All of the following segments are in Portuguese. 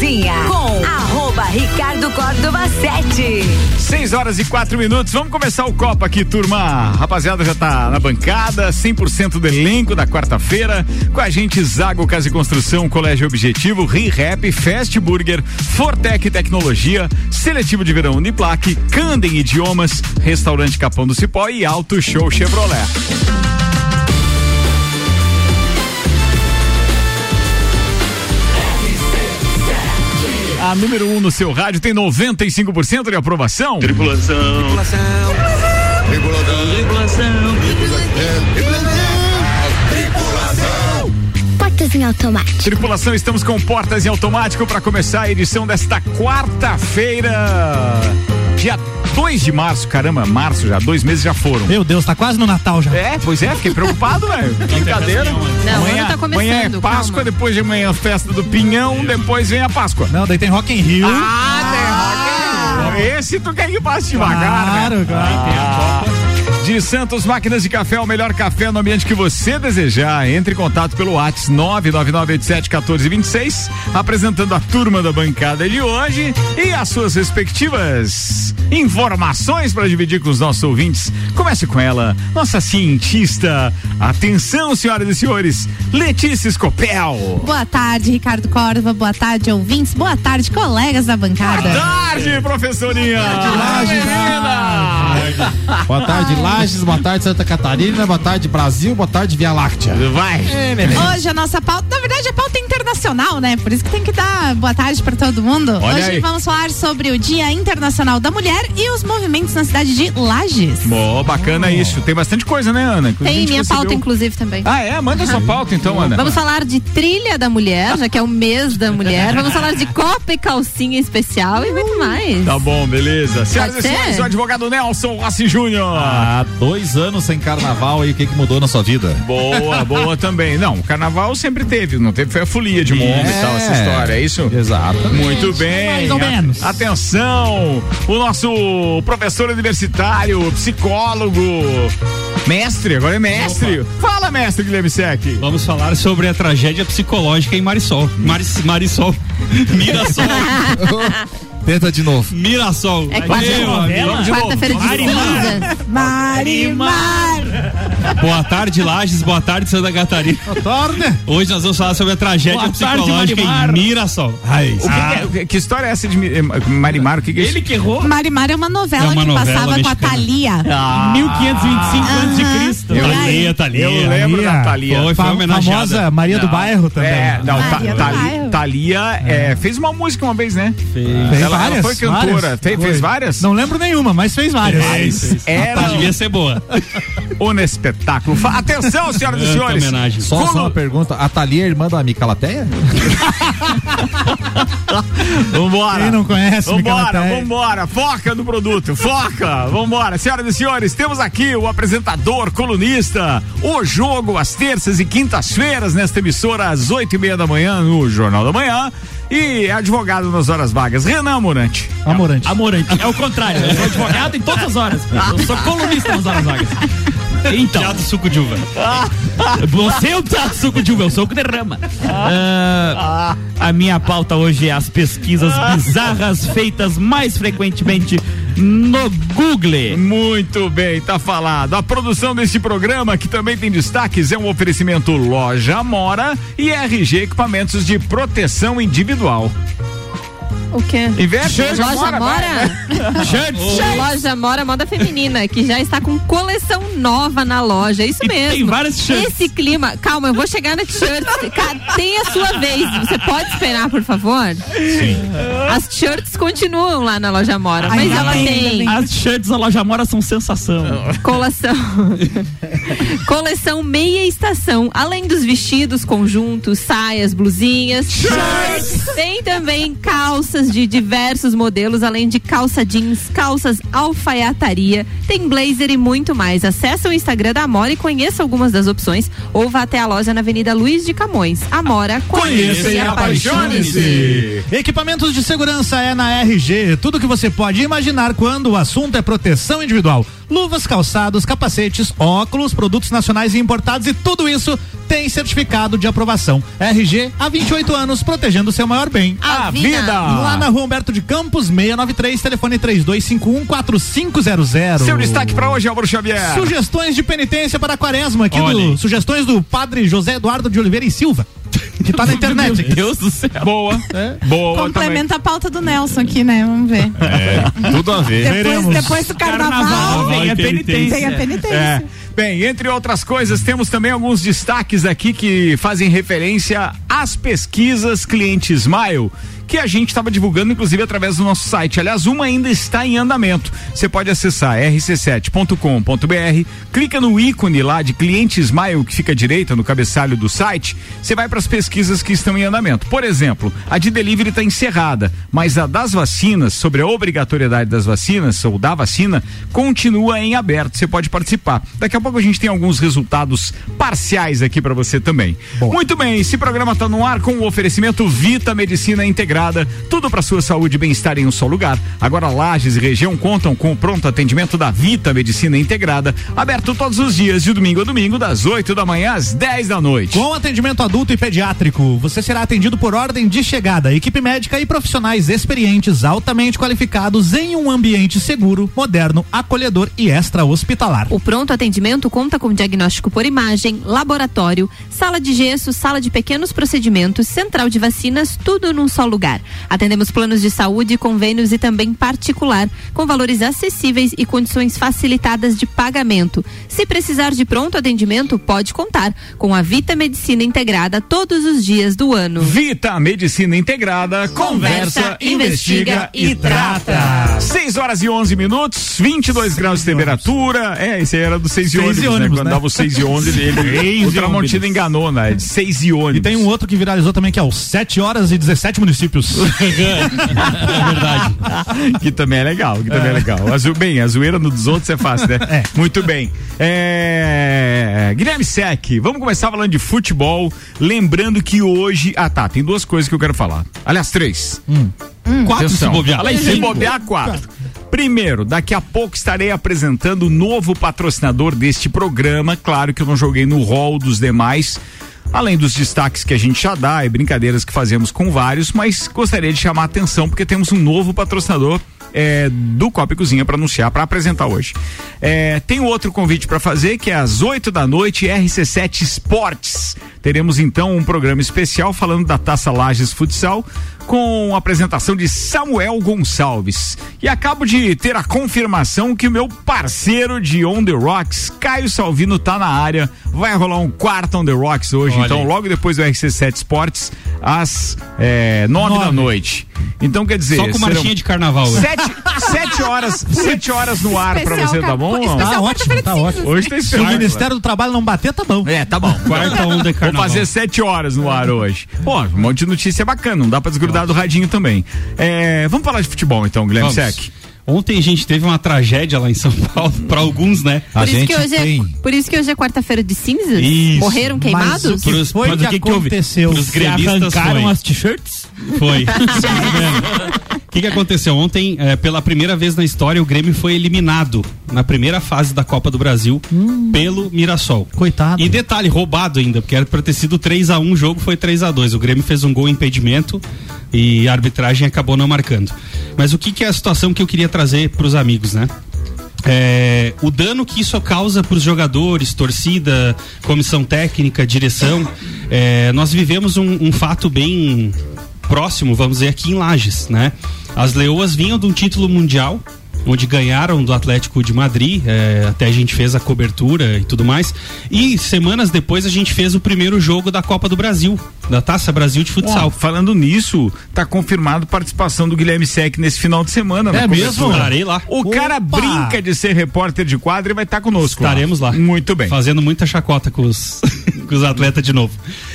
cozinha com arroba Ricardo Córdova 7. 6 horas e quatro minutos. Vamos começar o Copa aqui, turma. Rapaziada já tá na bancada, 100% do elenco da quarta-feira. Com a gente, Zago Casa e Construção, Colégio Objetivo, ReHap, Fast Burger, Fortec Tecnologia, Seletivo de Verão Uniplaque, Candem Idiomas, Restaurante Capão do Cipó e Auto Show Chevrolet. A número 1 um no seu rádio tem 95% de aprovação. Tripulação. Tripulação. Tripulação. Tripulação. Portas em automático. Tripulação, estamos com portas em automático para começar a edição desta quarta-feira. Dia 2 de março, caramba, março já, dois meses já foram. Meu Deus, tá quase no Natal já. É, pois é, fiquei preocupado, velho. Brincadeira. Não, amanhã, tá começando, amanhã é Páscoa, calma. depois de amanhã festa do Pinhão, depois vem a Páscoa. Não, daí tem Rock in Rio. Ah, tem Rock in Rio. Esse tu quer ir passo devagar, Claro, né? claro. De Santos Máquinas de Café, o melhor café no ambiente que você desejar. Entre em contato pelo WhatsApp 999871426, apresentando a turma da bancada de hoje e as suas respectivas informações para dividir com os nossos ouvintes. Comece com ela, nossa cientista. Atenção, senhoras e senhores, Letícia Scopel. Boa tarde, Ricardo Córdova. Boa tarde, ouvintes. Boa tarde, colegas da bancada. Boa tarde, professorinha. Menina. Boa tarde, Lages, boa tarde, Santa Catarina, boa tarde, Brasil, boa tarde, Via Láctea. Vai. Hoje a nossa pauta, na verdade, a pauta é internacional, né? Por isso que tem que dar boa tarde pra todo mundo. Olha Hoje aí. vamos falar sobre o Dia Internacional da Mulher e os movimentos na cidade de Lages. Bom, bacana isso. Tem bastante coisa, né, Ana? Inclusive, Tem minha recebeu- pauta, inclusive, também. Ah, é? Manda sua pauta então, Ana. Vamos falar de trilha da mulher, já que é o mês da mulher. Vamos falar de copa e calcinha especial e muito mais. Tá bom, beleza. Senhoras e senhores, o advogado Nelson Rossi Júnior. Há dois anos sem carnaval aí, o que que mudou na sua vida? Boa, boa também. Não, o carnaval sempre teve, não teve, foi a folia de mundo e tal, essa história, é isso? Exato. Muito bem. Mais ou menos. A- Atenção, o nosso professor universitário, psicólogo, mestre, agora é mestre. Fala, mestre Guilherme Sec. Vamos falar sobre a tragédia psicológica em Marisol. Maris, Marisol. Mirassol. Tenta de novo. Mirassol. É. Quarta-feira de cinzas. Marimar. Boa tarde, Lages. Boa tarde, Santa Catarina. Torne. Hoje nós vamos falar sobre a tragédia Boa tarde, psicológica Marimar. em Mirassol. Ai, O que, Ah. que é- que história é essa de eh, Marimar? O que, que é isso? que errou. Marimar é uma novela É uma que novela passava com a mexicana. Thalia. 1525 antes de Cristo. Eu- Thalia, Thalia. Eu lembro da Thalia. Foi, foi homenageada. famosa Maria do. Bairro também. É, não, Ta- Maria do Thali- Bairro. Thalia é, fez uma música uma vez, né? Fez Ela, ela várias, foi cantora. várias. Fe- Fez, Foi. várias? Não lembro nenhuma, mas fez várias. Mas era Devia ser boa. um espetáculo. Atenção, senhoras e senhores. homenagem. Só, Como- só uma pergunta, a Thalia é irmã da Mica Lateia? Vambora. Quem não conhece, Vambora, vambora. Foca no produto, foca. Vambora. Senhoras e senhores, temos aqui o apresentador, colunista, o jogo às terças e quintas-feiras nesta emissora às oito e meia da manhã no Jornal da Manhã e advogado nas horas vagas, Renan Morante. Amorante. Amorante. É o contrário. Eu sou advogado em todas as horas. Eu sou colunista nas horas vagas. Então, do suco de uva. você é o tá suco de uva, eu sou o que derrama. Ah, a minha pauta hoje é as pesquisas bizarras feitas mais frequentemente no Google. Muito bem, tá falado. A produção deste programa, que também tem destaques, é um oferecimento Loja Amora e RG Equipamentos de Proteção Individual. O quê? Investe Loja Mora? Loja Mora Moda Feminina, que já está com coleção nova na loja. Isso E mesmo. tem várias shirts. Esse clima. Calma, eu vou chegar na t-shirt. Tem a sua vez. Você pode esperar, por favor? Sim. As shirts continuam lá na loja Mora, mas Ainda ela tem As shirts da loja Mora são sensação. coleção. coleção meia estação. Além dos vestidos, conjuntos, saias, blusinhas. Tem também calças de diversos modelos, além de calça jeans, calças alfaiataria, tem blazer e muito mais. Acesse o Instagram da Amora e conheça algumas das opções ou vá até a loja na Avenida Luiz de Camões. Amora, conheça e apaixone-se. Equipamentos de segurança é na RG. Tudo que você pode imaginar quando o assunto é proteção individual. Luvas, calçados, capacetes, óculos, produtos nacionais e importados e tudo isso tem certificado de aprovação. RG há 28 anos, protegendo o seu maior bem. A vida. Lá na rua Humberto de Campos, 693, telefone 32514500. Seu destaque pra hoje, Álvaro Xavier. Sugestões de penitência para a quaresma aqui Olha do sugestões do padre José Eduardo de Oliveira e Silva, que tá na internet. Meu Deus do céu. Boa. Boa Complementa a pauta do Nelson aqui, né? Vamos ver. também. Tudo a ver. Depois, veremos. depois do carnaval, Carnaval, vem a penitência. tem a penitência. É. Bem, entre outras coisas, temos também alguns destaques aqui que fazem referência às pesquisas Cliente Smile, que a gente estava divulgando, inclusive, através do nosso site. Aliás, uma ainda está em andamento. Você pode acessar rc7.com.br, clica no ícone lá de Cliente Smile, que fica à direita no cabeçalho do site, você vai para as pesquisas que estão em andamento. Por exemplo, a de delivery está encerrada, mas a das vacinas, sobre a obrigatoriedade das vacinas, ou da vacina, continua em aberto. Você pode participar. Daqui a pouco a gente tem alguns resultados parciais aqui para você também. Muito bem, esse programa está no ar com o oferecimento Vita Medicina Tudo para sua saúde e bem-estar em um só lugar. Agora Lages e região contam com o pronto atendimento da Vita Medicina Integrada, aberto todos os dias de domingo a domingo das 8 da manhã às 10 da noite. Com atendimento adulto e pediátrico, você será atendido por ordem de chegada, equipe médica e profissionais experientes altamente qualificados em um ambiente seguro, moderno, acolhedor e extra-hospitalar. O pronto atendimento conta com diagnóstico por imagem, laboratório, sala de gesso, sala de pequenos procedimentos, central de vacinas, tudo num só lugar. Atendemos planos de saúde, convênios e também particular, com valores acessíveis e condições facilitadas de pagamento. Se precisar de pronto atendimento, pode contar com a Vita Medicina Integrada todos os dias do ano. Vita Medicina Integrada, conversa, investiga e trata. 6 horas e 11 minutos, 22 graus de temperatura. É, esse aí era do 6 e Seis ônibus, e né? ônibus, Quando né? dava o 6 e 11, ele, ele, o Tramontina enganou, né? De 6 e ônibus. E tem um outro que viralizou também, que é o 7 horas e 17 municípios. É verdade. que também é legal, que também é legal. A zo- bem, a zoeira no dos outros é fácil, né? É. Muito bem. É... Guilherme Sec, vamos começar falando de futebol. Lembrando que hoje. Ah, tá. Tem duas coisas que eu quero falar. Aliás, três. Quatro se Atenção. bobear. Fala aí, se bobear, quatro. Primeiro, daqui a pouco estarei apresentando o novo patrocinador deste programa. Claro que eu não joguei no hall dos demais. Além dos destaques que a gente já dá e brincadeiras que fazemos com vários, mas gostaria de chamar a atenção porque temos um novo patrocinador é, do Copa e Cozinha para anunciar, para apresentar hoje. É, tem outro convite para fazer que é às 8 da noite, RC7 Esportes. Teremos então um programa especial falando da Taça Lages Futsal com a apresentação de Samuel Gonçalves. E acabo de ter a confirmação que o meu parceiro de On The Rocks, Caio Salvino, tá na área. Vai rolar um quarto On The Rocks hoje, Olha então logo depois do RC7 Esportes, às é, nove da Nove. noite. Então quer dizer, Só com marchinha de carnaval. né? sete, sete horas, sete horas no ar pra Especial você, tá bom? Tá ótimo, tá ótimo. Hoje tem Se o Ministério do Trabalho não bater, tá bom. É, tá bom. Quarta onda de Vou fazer sete horas no ar hoje. Pô, um monte de notícia bacana, não dá pra desgrudar do radinho também. É, vamos falar de futebol então, Guilherme. Sec. Ontem a gente teve uma tragédia lá em São Paulo, pra alguns, né? A Por isso, gente que hoje tem. é, por isso que hoje é quarta-feira de cinzas? Isso. Morreram Mas queimados? o que Pros- foi mas que, o que aconteceu? Pros gremistas Arrancaram foi. as t-shirts? Foi. O que, que aconteceu? Ontem, eh, pela primeira vez na história, o Grêmio foi eliminado na primeira fase da Copa do Brasil pelo Mirassol. Coitado. E detalhe, roubado ainda, porque era pra ter sido 3 a 1 o jogo foi 3 a 2 O Grêmio fez um gol em impedimento e a arbitragem acabou não marcando. Mas o que, que é a situação que eu queria trazer pros amigos, né? É, o dano que isso causa para os jogadores, torcida, comissão técnica, direção. é, nós vivemos um, um fato bem próximo, vamos dizer, aqui em Lages, né? As Leoas vinham de um título mundial, onde ganharam do Atlético de Madrid, é, até a gente fez a cobertura e tudo mais. E semanas depois a gente fez o primeiro jogo da Copa do Brasil, da Taça Brasil de Futsal. Falando nisso, tá confirmado participação do Guilherme Sec nesse final de semana. É na mesmo? Estarei lá. O cara Opa! brinca de ser repórter de quadro e vai estar conosco. Estaremos lá. Muito bem. Fazendo muita chacota com os, com os atletas de novo.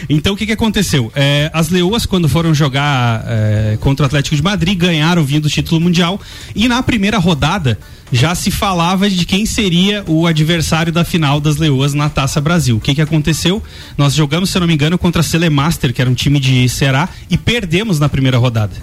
Então o que, que aconteceu? É, as Leoas, quando foram jogar é, contra o Atlético de Madrid, ganharam vindo o título mundial. E na primeira rodada já se falava de quem seria o adversário da final das Leoas na Taça Brasil. O que, que aconteceu? Nós jogamos, se não me engano, contra a Celemaster, que era um time de Ceará, e perdemos na primeira rodada.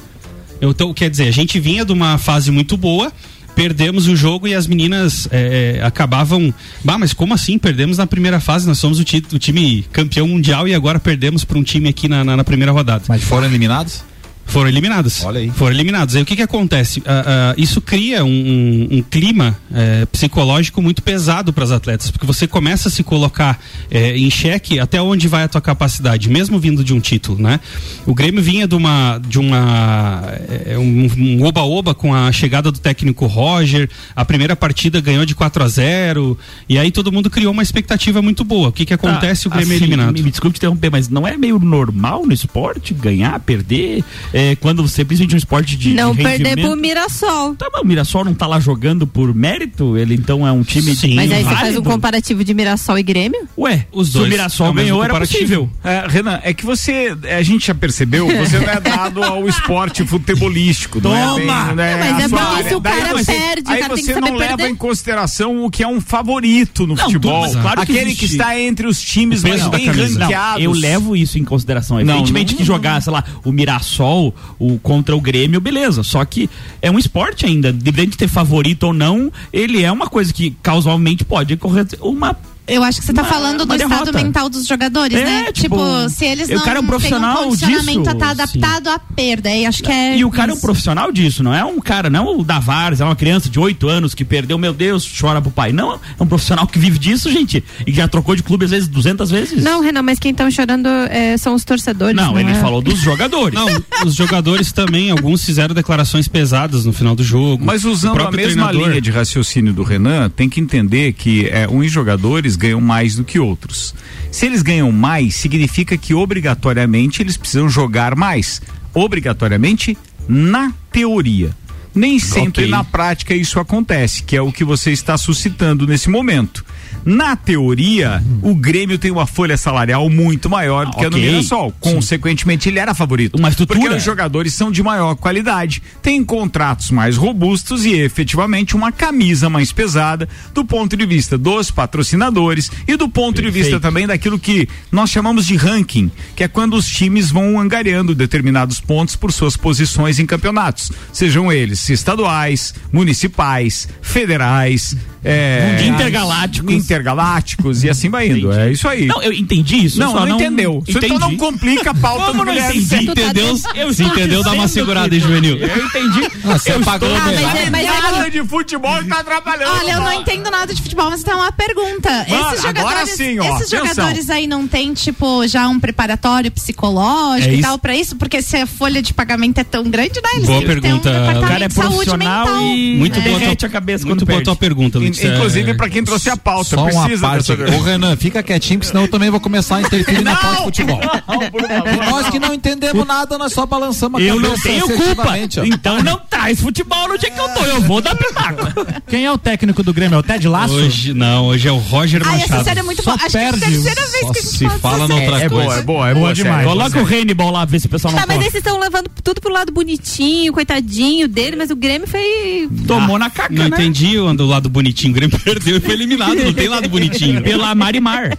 Então, quer dizer, a gente vinha de uma fase muito boa, perdemos o jogo e as meninas é, acabavam. Bah, mas como assim? Perdemos na primeira fase, nós somos o, o time campeão mundial e agora perdemos para um time aqui na, na- na primeira rodada. Mas foram eliminados? Foram eliminados. Olha aí. Foram eliminados. Aí o que que acontece? Ah, ah, isso cria um, um- um clima eh, psicológico muito pesado para as atletas, porque você começa a se colocar eh, em xeque até onde vai a tua capacidade, mesmo vindo de um título, né? O Grêmio vinha de uma de uma eh, um um oba-oba com a chegada do técnico Roger, a primeira partida ganhou de 4 a 0 e aí todo mundo criou uma expectativa muito boa. O que que acontece? o Grêmio é assim, eliminado. Me, me desculpe te interromper, mas não é meio normal no esporte ganhar, perder? É, quando você, principalmente um esporte de. Não de perder pro Mirassol. Tá, mas o Mirassol não tá lá jogando por mérito? Ele então é um time Sim. Mas aí você faz um válido? comparativo de Mirassol e Grêmio? Ué, Os se o dois. Mirassol É ganhou, era possível. É, Renan, é que você, a gente já percebeu, você não é dado ao esporte futebolístico. Não é bem, Toma! né, Não, mas a é área. se o cara você- perde, o aí cara que você não leva perder. em consideração o que é um favorito no Não, futebol. tudo, claro que Aquele que existe. está entre os times mais bem ranqueados. eu levo isso em consideração. Evidentemente que jogar, sei lá, o Mirassol o, contra o Grêmio, beleza. Só que é um esporte ainda. Independente de ter favorito ou não, ele é uma coisa que causalmente pode ocorrer uma. Eu acho que você tá Uma- falando do uma estado derrota. mental dos jogadores, É, né? tipo, Tipo, se eles o não cara é um profissional têm um condicionamento disso, tá adaptado à perda. Aí acho que é. E o cara é um isso. profissional disso, não é um cara, não é o Davares, é uma criança de 8 anos que perdeu, meu Deus, chora pro pai. Não, é um profissional que vive disso, gente. E já trocou de clube às vezes 200 vezes. Não, Renan, mas quem estão chorando é, são os torcedores. Não, ele é? falou dos jogadores. Não, os jogadores também, alguns fizeram declarações pesadas no final do jogo. Mas O usando a mesma treinador- linha de raciocínio do Renan, tem que entender que é, uns jogadores ganham mais do que outros. Se eles ganham mais, significa que obrigatoriamente eles precisam jogar mais. Obrigatoriamente na teoria. Nem sempre Ok. na prática isso acontece, que é o que você está suscitando nesse momento. Na teoria, o Grêmio tem uma folha salarial muito maior do que a do. Mirassol. Consequentemente, ele era favorito. Uma estrutura. Porque os jogadores são de maior qualidade, têm contratos mais robustos e efetivamente uma camisa mais pesada do ponto de vista dos patrocinadores e do ponto de Perfeito. vista também daquilo que nós chamamos de ranking, que é quando os times vão angariando determinados pontos por suas posições em campeonatos, sejam eles estaduais, municipais, federais, é, Intergalácticos. intergalácticos e assim vai indo. Entendi. É isso aí. Não, eu entendi isso. Não, só não, entendeu. Você Então não complica a pauta Como do não Guilherme. entendi? Tá Entendeu? Eu Se entendeu, dá uma segurada que- aí, Juvenil. Eu entendi. Você eu pagou estou... Ah, mas é, mas é de futebol tá atrapalhando. Olha, eu não entendo nada de futebol, mas tem uma pergunta. Mano, esses agora jogadores, sim, ó, esses atenção. jogadores aí não tem, tipo, já um preparatório psicológico É e tal pra isso? Porque se a folha de pagamento é tão grande, né? Eles Boa têm que ter um pergunta. departamento O cara é de saúde profissional mental. e Muito boa a cabeça Muito quando boa perde. tua pergunta, In- Inclusive pra quem trouxe a pauta, Só uma precisa parte. dessa. Ô, Renan, fica quietinho, que senão eu também vou começar a interferir na pauta de futebol. E nós que não entendemos nada, nós só balançamos a Eu não cabeça tenho culpa. ó. Então não traz futebol no dia que eu tô. Eu vou dar pitaco. Quem é o técnico do Grêmio? É o Ted Laço? Hoje, não, hoje é o Roger essa Machado. série é muito boa. Acho que é a perde, terceira vez Só que a gente se fala fala noutra série. É boa, coisa. é boa, é Boa boa demais. Coloca o Hannibal lá, ver se o pessoal não Tá, mas vocês estão levando tudo pro lado bonitinho, coitadinho dele, mas o Grêmio foi. Tomou na caca, Não né? entendi o do lado bonitinho. O Grêmio perdeu e foi eliminado. Não tem lado bonitinho. Pela Marimar.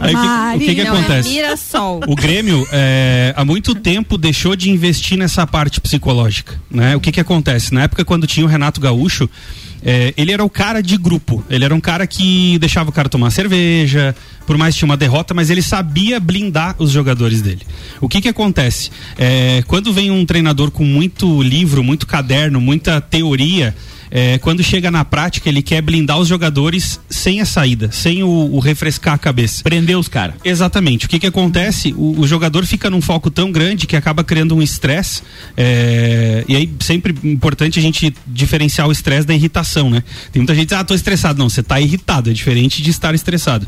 Aí, o que- o que, que não, acontece? É Mirassol. O Grêmio, é, há muito tempo, deixou de investir nessa parte psicológica. Né? O que, que acontece? Na época, quando tinha o Renato Gaúcho, é, ele era o cara de grupo. Ele era um cara que deixava o cara tomar cerveja, por mais que tinha uma derrota, mas ele sabia blindar os jogadores dele. O que, que acontece? É, quando vem um treinador com muito livro, muito caderno, muita teoria. É, quando chega na prática, ele quer blindar os jogadores sem a saída, sem o, o refrescar a cabeça. Prendeu os caras. Exatamente. O que que acontece? O, o jogador fica num foco tão grande que acaba criando um estresse. é, e aí, sempre importante a gente diferenciar o estresse da irritação, né? Tem muita gente que diz, ah, tô estressado. Não, você tá irritado. É diferente de estar estressado.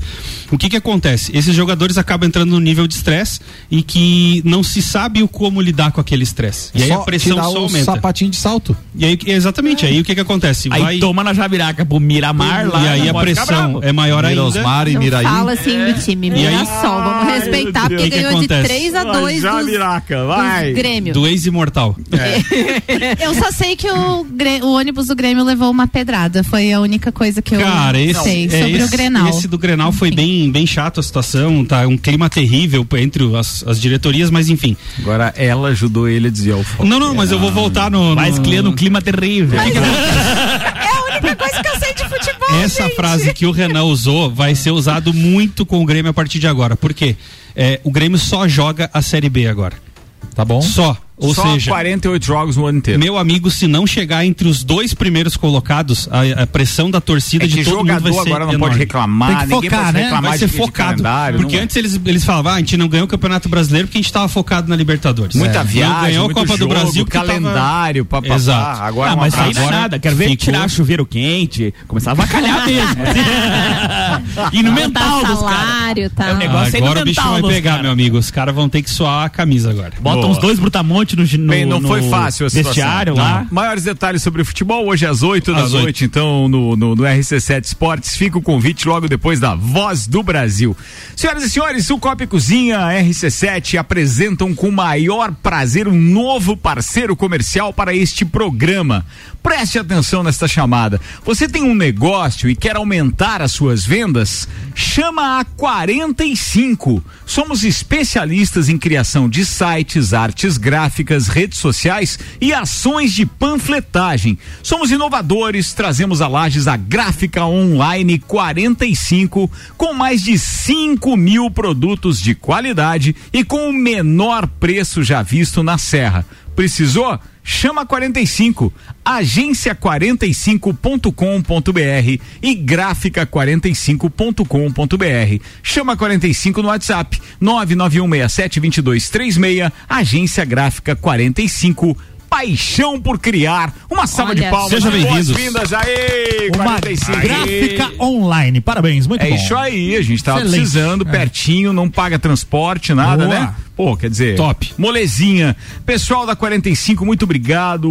O que que acontece? Esses jogadores acabam entrando no nível de estresse e que não se sabe o como lidar com aquele estresse. E aí Só a pressão tirar só o aumenta. sapatinho de salto. E aí, exatamente. Aí o que que acontece? Aí Vai- toma na Javiraca pro Miramar lá. e aí não a pressão é maior ainda. Mirosmar e Não Miraí. fala assim do time. E aí- Mirassol. Vamos respeitar, porque Deus. ganhou O que que de acontece? 3 a 2 Já dos, viraca, dos vai. Grêmio. Do ex-imortal. Eu só sei que o, o ônibus do Grêmio levou uma pedrada. Foi a única coisa que eu Cara, esse, sei é, sobre esse, o Grenal. esse do Grenal foi bem, bem chato a situação, tá? Um clima terrível entre as, as diretorias, mas enfim. Agora ela ajudou ele a desviar o foco. Não, não, mas eu vou voltar no. Mas no- criando um clima terrível. Eu pra coisa que eu sei de futebol. Essa gente. frase que o Renan usou vai ser usado muito com o Grêmio a partir de agora. Por quê? É, o Grêmio só joga a Série B agora. Tá bom? Só. Ou Só seja, 48 jogos no ano inteiro. meu amigo, se não chegar entre os dois primeiros colocados, a, a pressão da torcida É de todo mundo vai jogador ser agora não enorme. pode reclamar, Tem que ninguém focar, pode né? reclamar Vai ser de focado. porque é. antes eles, eles falavam, ah, a gente não ganhou o Campeonato Brasileiro porque a gente estava focado na Libertadores. Muita É. viagem, Não ganhou muito a Copa jogo, do Brasil porque calendário, tava... papapá. Exato. Agora ah, mas aí não é nada. Quero ver ficou- tirar chuveiro quente, começar a vacalhar mesmo. e no mental dos caras. salário, tá? É um negócio aí no agora o bicho vai pegar, meu amigo. Os caras vão ter que suar a camisa agora. Bota Boa. uns dois brutamontes no, no, Bem, não no foi fácil a vestiário lá. Maiores detalhes sobre o futebol hoje às 8 da Às noite, então, no, no, no RC7 Esportes. Fica o convite logo depois da Voz do Brasil. Senhoras e senhores, o e Cozinha RC7 apresentam com maior prazer um novo parceiro comercial para este programa. Preste atenção nesta chamada. Você tem um negócio e quer aumentar as suas vendas? Chama a 45. Somos especialistas em criação de sites, artes gráficas, redes sociais e ações de panfletagem. Somos inovadores, trazemos a Lages a gráfica online 45 com mais de 5 mil produtos de qualidade e com o menor preço já visto na Serra. Precisou? Chama 45, agência45.com.br e gráfica45.com.br. Chama 45 no WhatsApp 991672236, agência gráfica 45 Paixão por criar. Uma salva de Olha palmas. Seja bem-vindos. Boas-vindas aí, Uma 45. gráfica online. Parabéns, muito É bom. isso aí, a gente tava Excelente. precisando, pertinho, não paga transporte, nada, Boa. né? Pô, quer dizer, Top. Molezinha. Pessoal da 45, muito obrigado.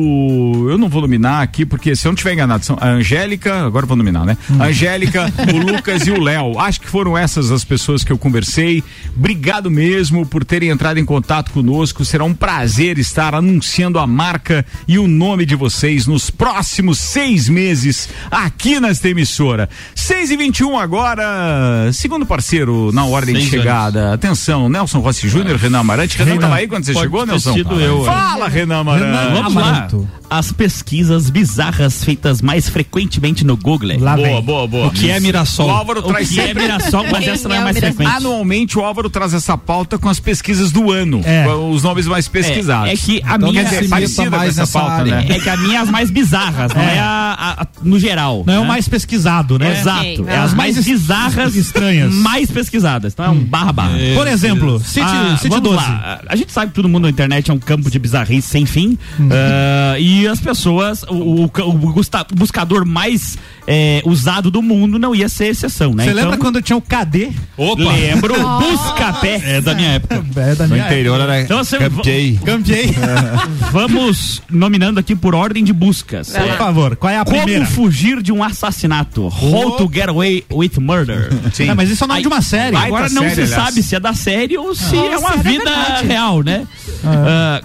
Eu não vou nominar aqui, porque se eu não tiver enganado, são a Angélica, agora eu vou nominar, né? Hum. A Angélica, o Lucas e o Léo. Acho que foram essas as pessoas que eu conversei. Obrigado mesmo por terem entrado em contato conosco. Será um prazer estar anunciando a marca e o nome de vocês nos próximos seis meses aqui nesta emissora. 6 e 21 agora, segundo parceiro na ordem Seis de chegada. Atenção, Nelson Rossi Júnior, Renan Amarante. Renan tava aí quando você chegou, Nelson? sido eu, Fala, Renan Amarante. Renan Vamos lá. As pesquisas bizarras feitas mais frequentemente no Google. Lá Boa, vem. boa, boa. O que é Mirassol? O Álvaro O traz que é sempre Mirassol, mas Quem essa não é é mais Mirassol? frequente. Anualmente o Álvaro traz essa pauta com as pesquisas do ano, É. os nomes mais pesquisados. É, é que a Então minha meta parecida mais com essa nessa pauta, área. né? é que a minha é as mais bizarras, não é a, a- a- no geral. Não é o né? mais pesquisado, né? Exato. É as mais mais bizarras estranhas. mais pesquisadas. Então é um barra barra. Por exemplo, City, Ah, vamos 12. lá. A gente sabe que todo mundo na internet é um campo de bizarrice sem fim. Ah, e as pessoas, o, o- o buscador mais eh, usado do mundo não ia ser exceção, né? Você Então, lembra quando tinha o KD? Opa! Lembro. Busca-pé. É da minha época. É da No minha interior era Então, você- Campiei. Campeei. Vamos nominando aqui por ordem de buscas. Por. É, favor, qual é a Como primeira? fugir de um assassinato? How to get away with murder. Sim. É, mas isso é o nome de uma série. Agora não série, se aliás. sabe se é da série ou se Ou é uma é da vida verdade. real, né? Ah,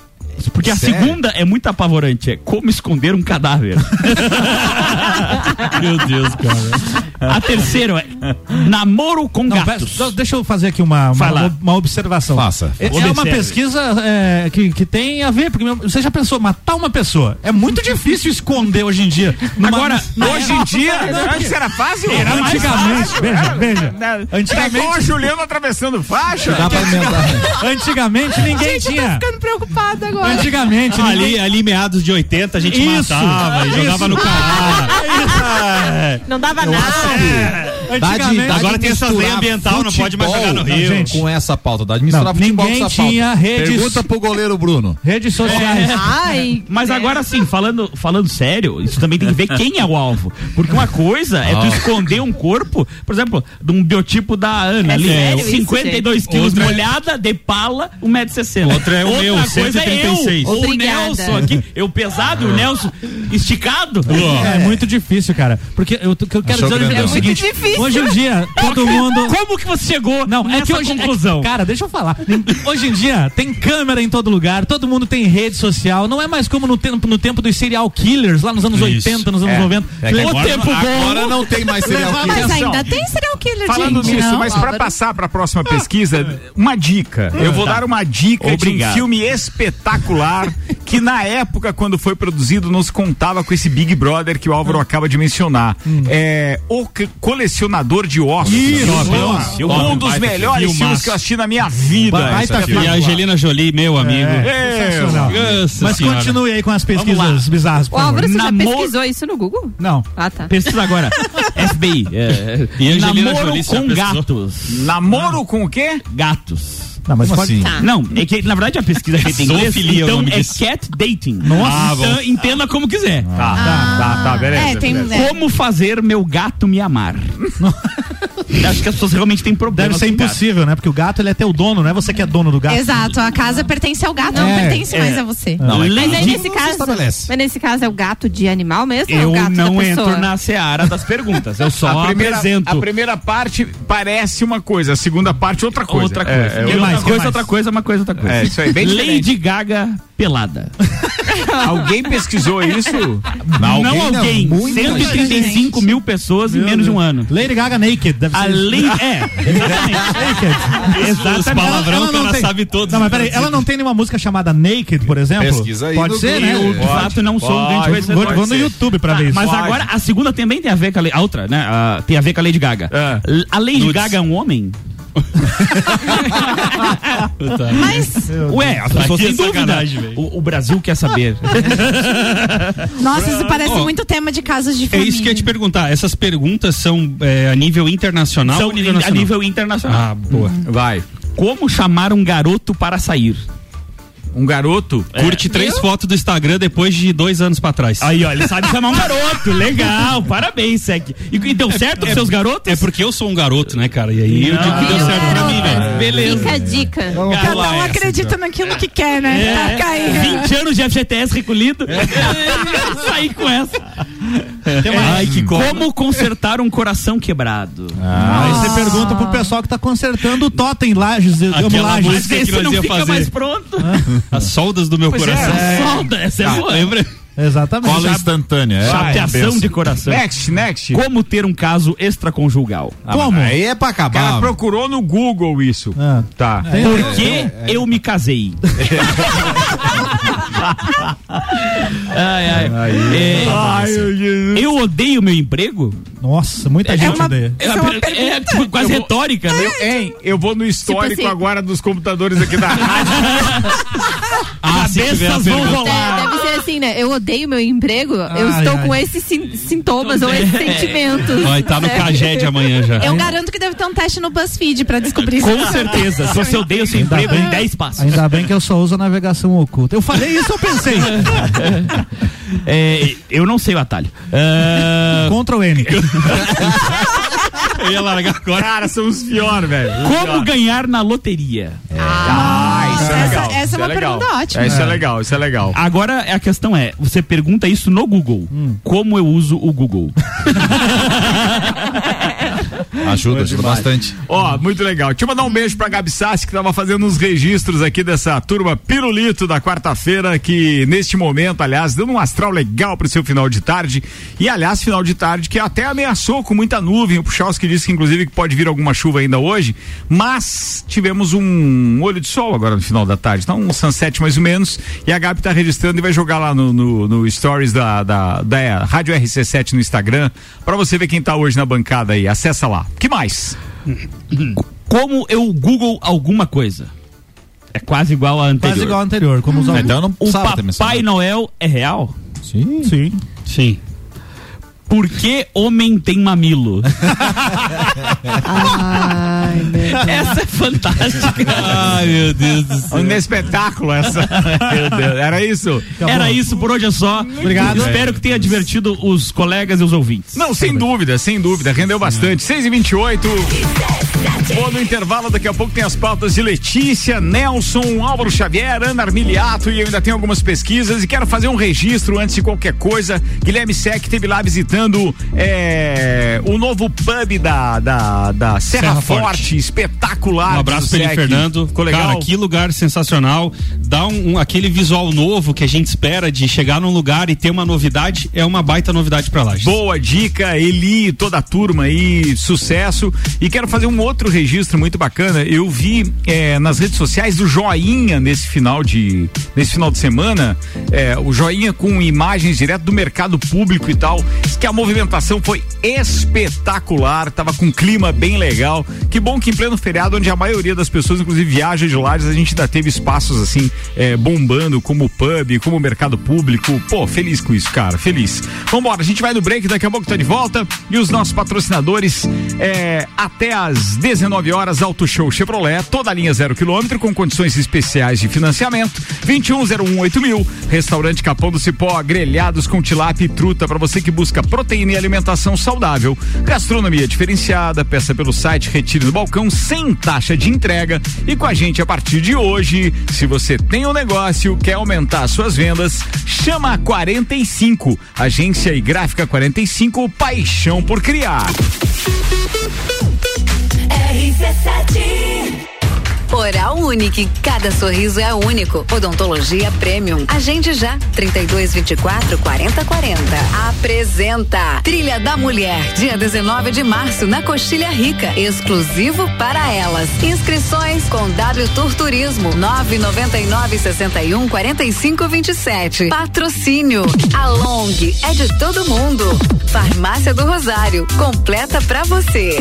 porque a Sério? segunda é muito apavorante, é como esconder um cadáver. Meu Deus, cara. A terceira é namoro com Não, gatos. deixa eu fazer aqui uma, uma, uma observação. Faça. É, é uma pesquisa é, que, que tem a ver, porque você já pensou, matar uma pessoa é muito difícil esconder hoje em dia. Numa- Agora, na- Hoje em dia, antes era fácil? Era antigamente, fácil, veja, era. veja. É Antigamente- igual a Juliana atravessando faixa. Dá pra emendar. Antigamente ninguém tinha. Ficando preocupada agora. Antigamente Ali, ninguém. ali meados de 80 a gente Isso, matava e isso. jogava no caralho. Não dava nada. Dá de, Antigamente- dá Agora de tem essas misturar leis ambiental, não pode mais jogar no Rio. gente. Com essa pauta, dá de misturar Não, futebol ninguém com essa pauta. tinha redes- Pergunta pro goleiro Bruno. Redes sociais. Ai. Mas agora sim, falando, falando sério, isso também tem que ver quem é o alvo. Porque uma coisa é tu esconder um corpo, por exemplo, de um biotipo da Ana É ali, sério isso, 52 quilos Outra é- molhada, de pala, 1,60m. Outra é o meu, coisa é 136. eu, ou o. Nelson aqui, eu pesado e o Nelson esticado. É muito difícil, cara. Porque eu, o que eu quero Achou dizer é o É seguinte: muito difícil Hoje em dia, todo mundo. Como que você chegou Não, é nessa que hoje. conclusão? é que- cara, deixa eu falar. Hoje em dia tem câmera em todo lugar, todo mundo tem rede social. Não é mais como no tempo, no tempo dos serial killers, lá nos anos Isso. 80, nos anos É. 90. É o agora, tempo bom. agora não tem mais serial Mas killer. Atenção. ainda tem serial killer, Falando gente. nisso, não, mas para passar para a próxima pesquisa, uma dica. Eu vou dar uma dica de Obrigado. um filme espetacular que na época quando foi produzido não se contava com esse Big Brother que o Álvaro acaba de mencionar. É o C- colecionador de ossos. Isso, filme. um dos melhores filmes que eu assisti na minha vida. Baita. E a Angelina Jolie, meu amigo. É. Nossa Mas senhora. continue aí com as pesquisas bizarras, por O Álvaro, você já Namoro- pesquisou isso no Google? Não. Ah, tá. Pesquisa agora. FBI. É, E Angelina namoro Jolie, já com gatos. Namoro com o quê? Gatos. Não, mas pode. assim? Tá. Não, é que na verdade a pesquisa é feita em inglês, Zoofilia é então é disso. cat dating. Nossa. Então, entenda como quiser. Tá, tá, tá, tá, beleza. É, tem. beleza. é. Como fazer meu gato me amar? Acho que as pessoas realmente têm problema. Deve ser impossível, né? Porque o gato ele é teu dono, não é você que é dono do gato. Exato, a casa pertence ao gato, não É, pertence mais a você. Não, é Mas aí cada um nesse se caso. estabelece. Mas nesse caso é o gato de animal mesmo? ou é Eu o gato não entro na seara das perguntas. Eu só a primeira, apresento. a primeira parte parece uma coisa, a segunda parte outra coisa. Outra É, coisa. é, mais, que coisa, mais? outra coisa, uma coisa, outra coisa. É, isso aí, bem Lady. Gaga pelada. Alguém pesquisou isso? não alguém não, alguém. muita 135 mil pessoas em menos de um ano. Lady Gaga Naked, deve ser. Lady. É, exatamente. Os exatamente. palavrão Ela não cara tem- sabe todos. Não, mas peraí, ela não tem nenhuma música chamada Naked, por exemplo? Pesquisa aí Pode ser, né? De fato, não sou um grande conhecedor. Vou, no. YouTube pra ver isso. Mas Pode. agora, a segunda também tem a ver com a, outra, né? A- tem a ver com a Lady Gaga. É. A Lady Nudes. Gaga é um homem? Mas, Ué, as pessoas Aqui é têm dúvida. O, o Brasil quer saber. nossa, isso parece Ó, muito tema de casos de É família. isso que eu ia te perguntar. Essas perguntas são é, a nível internacional São nível a nível internacional. Ah, boa. Vai. Como chamar um garoto para sair? Um garoto? Curte três fotos do Instagram depois de dois anos pra trás. Aí, ó, ele sabe chamar um garoto. Legal, parabéns, Sec. E, e deu certo com seus garotos? É porque eu sou um garoto, né, cara? E aí eu digo que deu certo pra mim, velho. Beleza. Fica a dica. Cada lá um essa, acredita naquilo que quer, né? É, Tá caindo. 20 anos de FGTS recolhido. Saí com essa. Ai, que co- Como consertar um coração quebrado? Aí você pergunta pro pessoal que tá consertando o totem Lages, Aquela Lages. Música que esse nós não ia fica fazer. mais pronto. As soldas do meu Pois é. coração. Solda, essa é Ah, boa. lembra? Exatamente. Cola instantânea. É, Chapeação de coração. Next, next. Como ter um caso extraconjugal? Ah, Como? Aí é pra O cara acabar. procurou no Google isso. Ah. Tá. Tem- Por que eu me casei? ai, ai. É, Ai, meu Jesus. eu odeio meu emprego? Nossa, muita gente uma- odeia. É uma pergunta. é tipo, quase retórica, né? Eu, hein, eu vou no histórico assim- agora dos computadores aqui da rádio. Ah, se tiver a Cabeças vão rolar. É, deve ser assim, né? Eu odeio meu emprego, eu Ai, estou ai. com esses sin- sintomas ou esses sentimentos. Vai estar no É. Caged amanhã já. Eu garanto que deve ter um teste no BuzzFeed pra descobrir isso. Com certeza. Se você odeia o seu Ainda emprego bem- em 10 passos. Ainda bem que eu só uso a navegação oculta. Eu falei isso, eu pensei. É, eu não sei o atalho. Ah, Ctrl N. Eu ia largar agora. Cara, são os piores, velho. como ganhar na loteria? Ah, isso é Essa- legal. essa é isso uma legal. pergunta ótima. É, isso é legal, isso é legal. Agora a questão é, você pergunta isso no Google. Como eu uso o Google? Ajuda, ajuda bastante. Ó, muito legal. Deixa eu mandar um beijo pra Gabi Sassi, que tava fazendo uns registros aqui dessa turma Pirulito da quarta-feira, que neste momento, aliás, dando um astral legal pro seu final de tarde. E, aliás, final de tarde que até ameaçou com muita nuvem. O Puchalski disse que, inclusive, que pode vir alguma chuva ainda hoje. Mas tivemos um olho de sol agora no final da tarde. Então, um sunset mais ou menos. E a Gabi tá registrando e vai jogar lá no, no, no stories da, da, da Rádio RC7 no Instagram, pra você ver quem tá hoje na bancada aí. Acessa lá. Que mais? Como eu Google alguma coisa? É quase igual a anterior. Quase igual ao anterior. Como usar Então não O Papai. Noel é real? Sim. Sim. Sim. Por que homem tem mamilo? Ai, meu Essa é fantástica. Ai, meu Deus do céu. Um espetáculo essa. Meu Deus, era isso? Era isso por hoje é só. Obrigado. Espero que tenha divertido os colegas e os ouvintes. Não, sem dúvida, sem dúvida. Rendeu bastante. 6 e 28 Bom, no intervalo, daqui a pouco tem as pautas de Letícia, Nelson, Álvaro Xavier, Ana Armiliato e eu ainda tenho algumas pesquisas e quero fazer um registro antes de qualquer coisa. Guilherme Sec teve lá visitando é, o novo pub da, da, da Serra, Serra Forte, Forte. espetacular. Um abraço pra ele. Fernando. Ficou legal? Cara, que lugar sensacional. Dá um, um- aquele visual novo que a gente espera de chegar num lugar e ter uma novidade. É uma baita novidade pra lá. Boa dica, Eli, toda a turma aí, sucesso. E quero fazer um outro registro muito bacana. Eu vi eh, nas redes sociais o joinha nesse final de nesse final de semana, eh, o joinha com imagens direto do mercado público e tal. Que a movimentação foi espetacular, tava com um clima bem legal. Que bom que em pleno feriado, onde a maioria das pessoas, inclusive, viaja de lares, a gente ainda teve espaços assim eh, bombando, como o pub, como o mercado público. Pô, feliz com isso, cara, feliz. Vambora, a gente vai no break, daqui a pouco tá de volta. E os nossos patrocinadores é, até às 19 horas, Auto Show Chevrolet, toda linha zero quilômetro, com condições especiais de financiamento. 21018000 mil. Restaurante Capão do Cipó, grelhados com tilápia e truta para você que busca proteína e alimentação saudável. Gastronomia diferenciada, peça pelo site, retire no balcão sem taxa de entrega. E com a gente a partir de hoje, se você tem um negócio, quer aumentar suas vendas, chama a 45. Agência e Gráfica 45, paixão por criar. RC7 Oral Unique, cada sorriso é único. Odontologia Premium. Agende já, 3224 4040. Apresenta Trilha da Mulher, dia 19 de março, na Coxilha Rica. Exclusivo para elas. Inscrições com W Tour Turismo, 999 61 45 27. Patrocínio. A Long é de todo mundo. Farmácia do Rosário, completa pra você.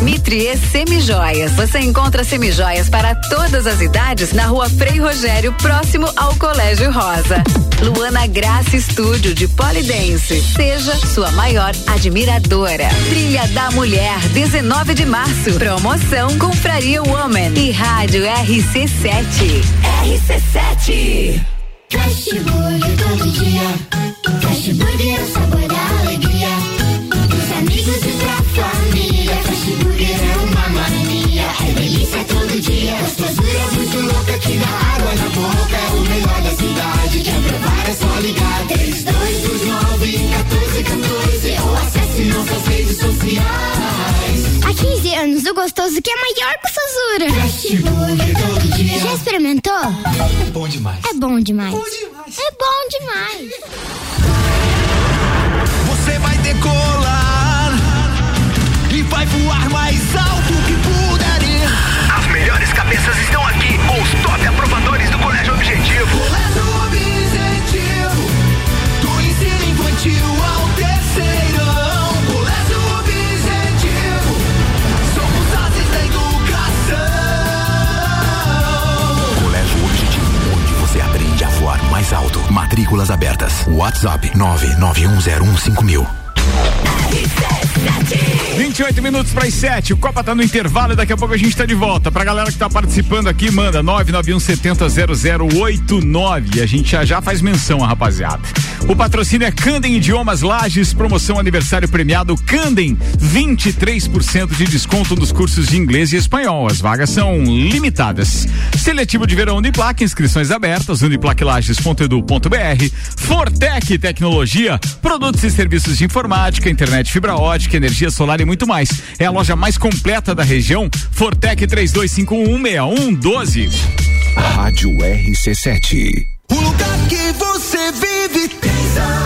Mitrier Semijoias. Você encontra semijoias para todas as idades na rua Frei Rogério, próximo ao Colégio Rosa. Luana Graça Estúdio de Polidense. Seja sua maior admiradora. Trilha da Mulher, 19 de março. Promoção Confraria Woman e Rádio RC7. RC7. Fast Burger todo dia. Fast Burger é sabor da alegria. É delícia todo dia. Gostosura muito louca que dá água na boca. É o melhor da cidade. Quer provar é só ligar. 3229 1414 ou acesse nossas redes sociais. Há 15 anos, o gostoso que é maior que o Sazura. Fast Burger todo dia. Já experimentou? É bom demais. É bom demais. É bom demais. Você vai decolar e vai voar mais alto estão aqui com os top aprovadores do Colégio Objetivo. Colégio Objetivo, do ensino infantil ao terceirão. Colégio Objetivo, somos ases da educação. Colégio Objetivo, onde você aprende a voar mais alto. Matrículas abertas. WhatsApp 991015000. 28 minutos para as 7. O Copa tá no intervalo e daqui a pouco a gente tá de volta. Pra galera que tá participando aqui, manda 991700089. A gente já já faz menção, rapaziada. O patrocínio é Candem Idiomas Lages, promoção aniversário premiado Candem, 23% de desconto nos cursos de inglês e espanhol. As vagas são limitadas. Seletivo de verão Uniplac, inscrições abertas, uniplaclages.edu.br. Fortec Tecnologia, produtos e serviços de informática, internet fibra ótica, energia solar e muito mais. É a loja mais completa da região. Fortec 32516112. Rádio RC7. O lugar que você vive tem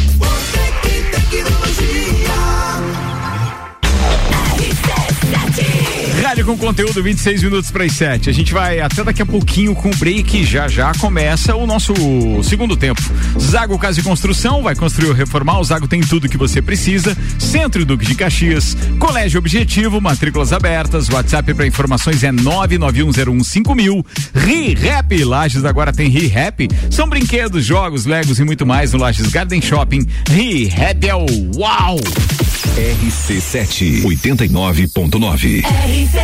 Rádio com conteúdo 26 minutos para as 7. A gente vai até daqui a pouquinho com o break. Já já começa o nosso segundo tempo. Zago Casa e Construção vai construir ou reformar. O Zago tem tudo que você precisa. Centro Duque de Caxias, Colégio Objetivo, matrículas abertas. WhatsApp para informações é 991015000. Ri Rap Lages agora tem Ri Rap. São brinquedos, jogos, legos e muito mais no Lages Garden Shopping. Ri Rap é o uau! RC7 89.9.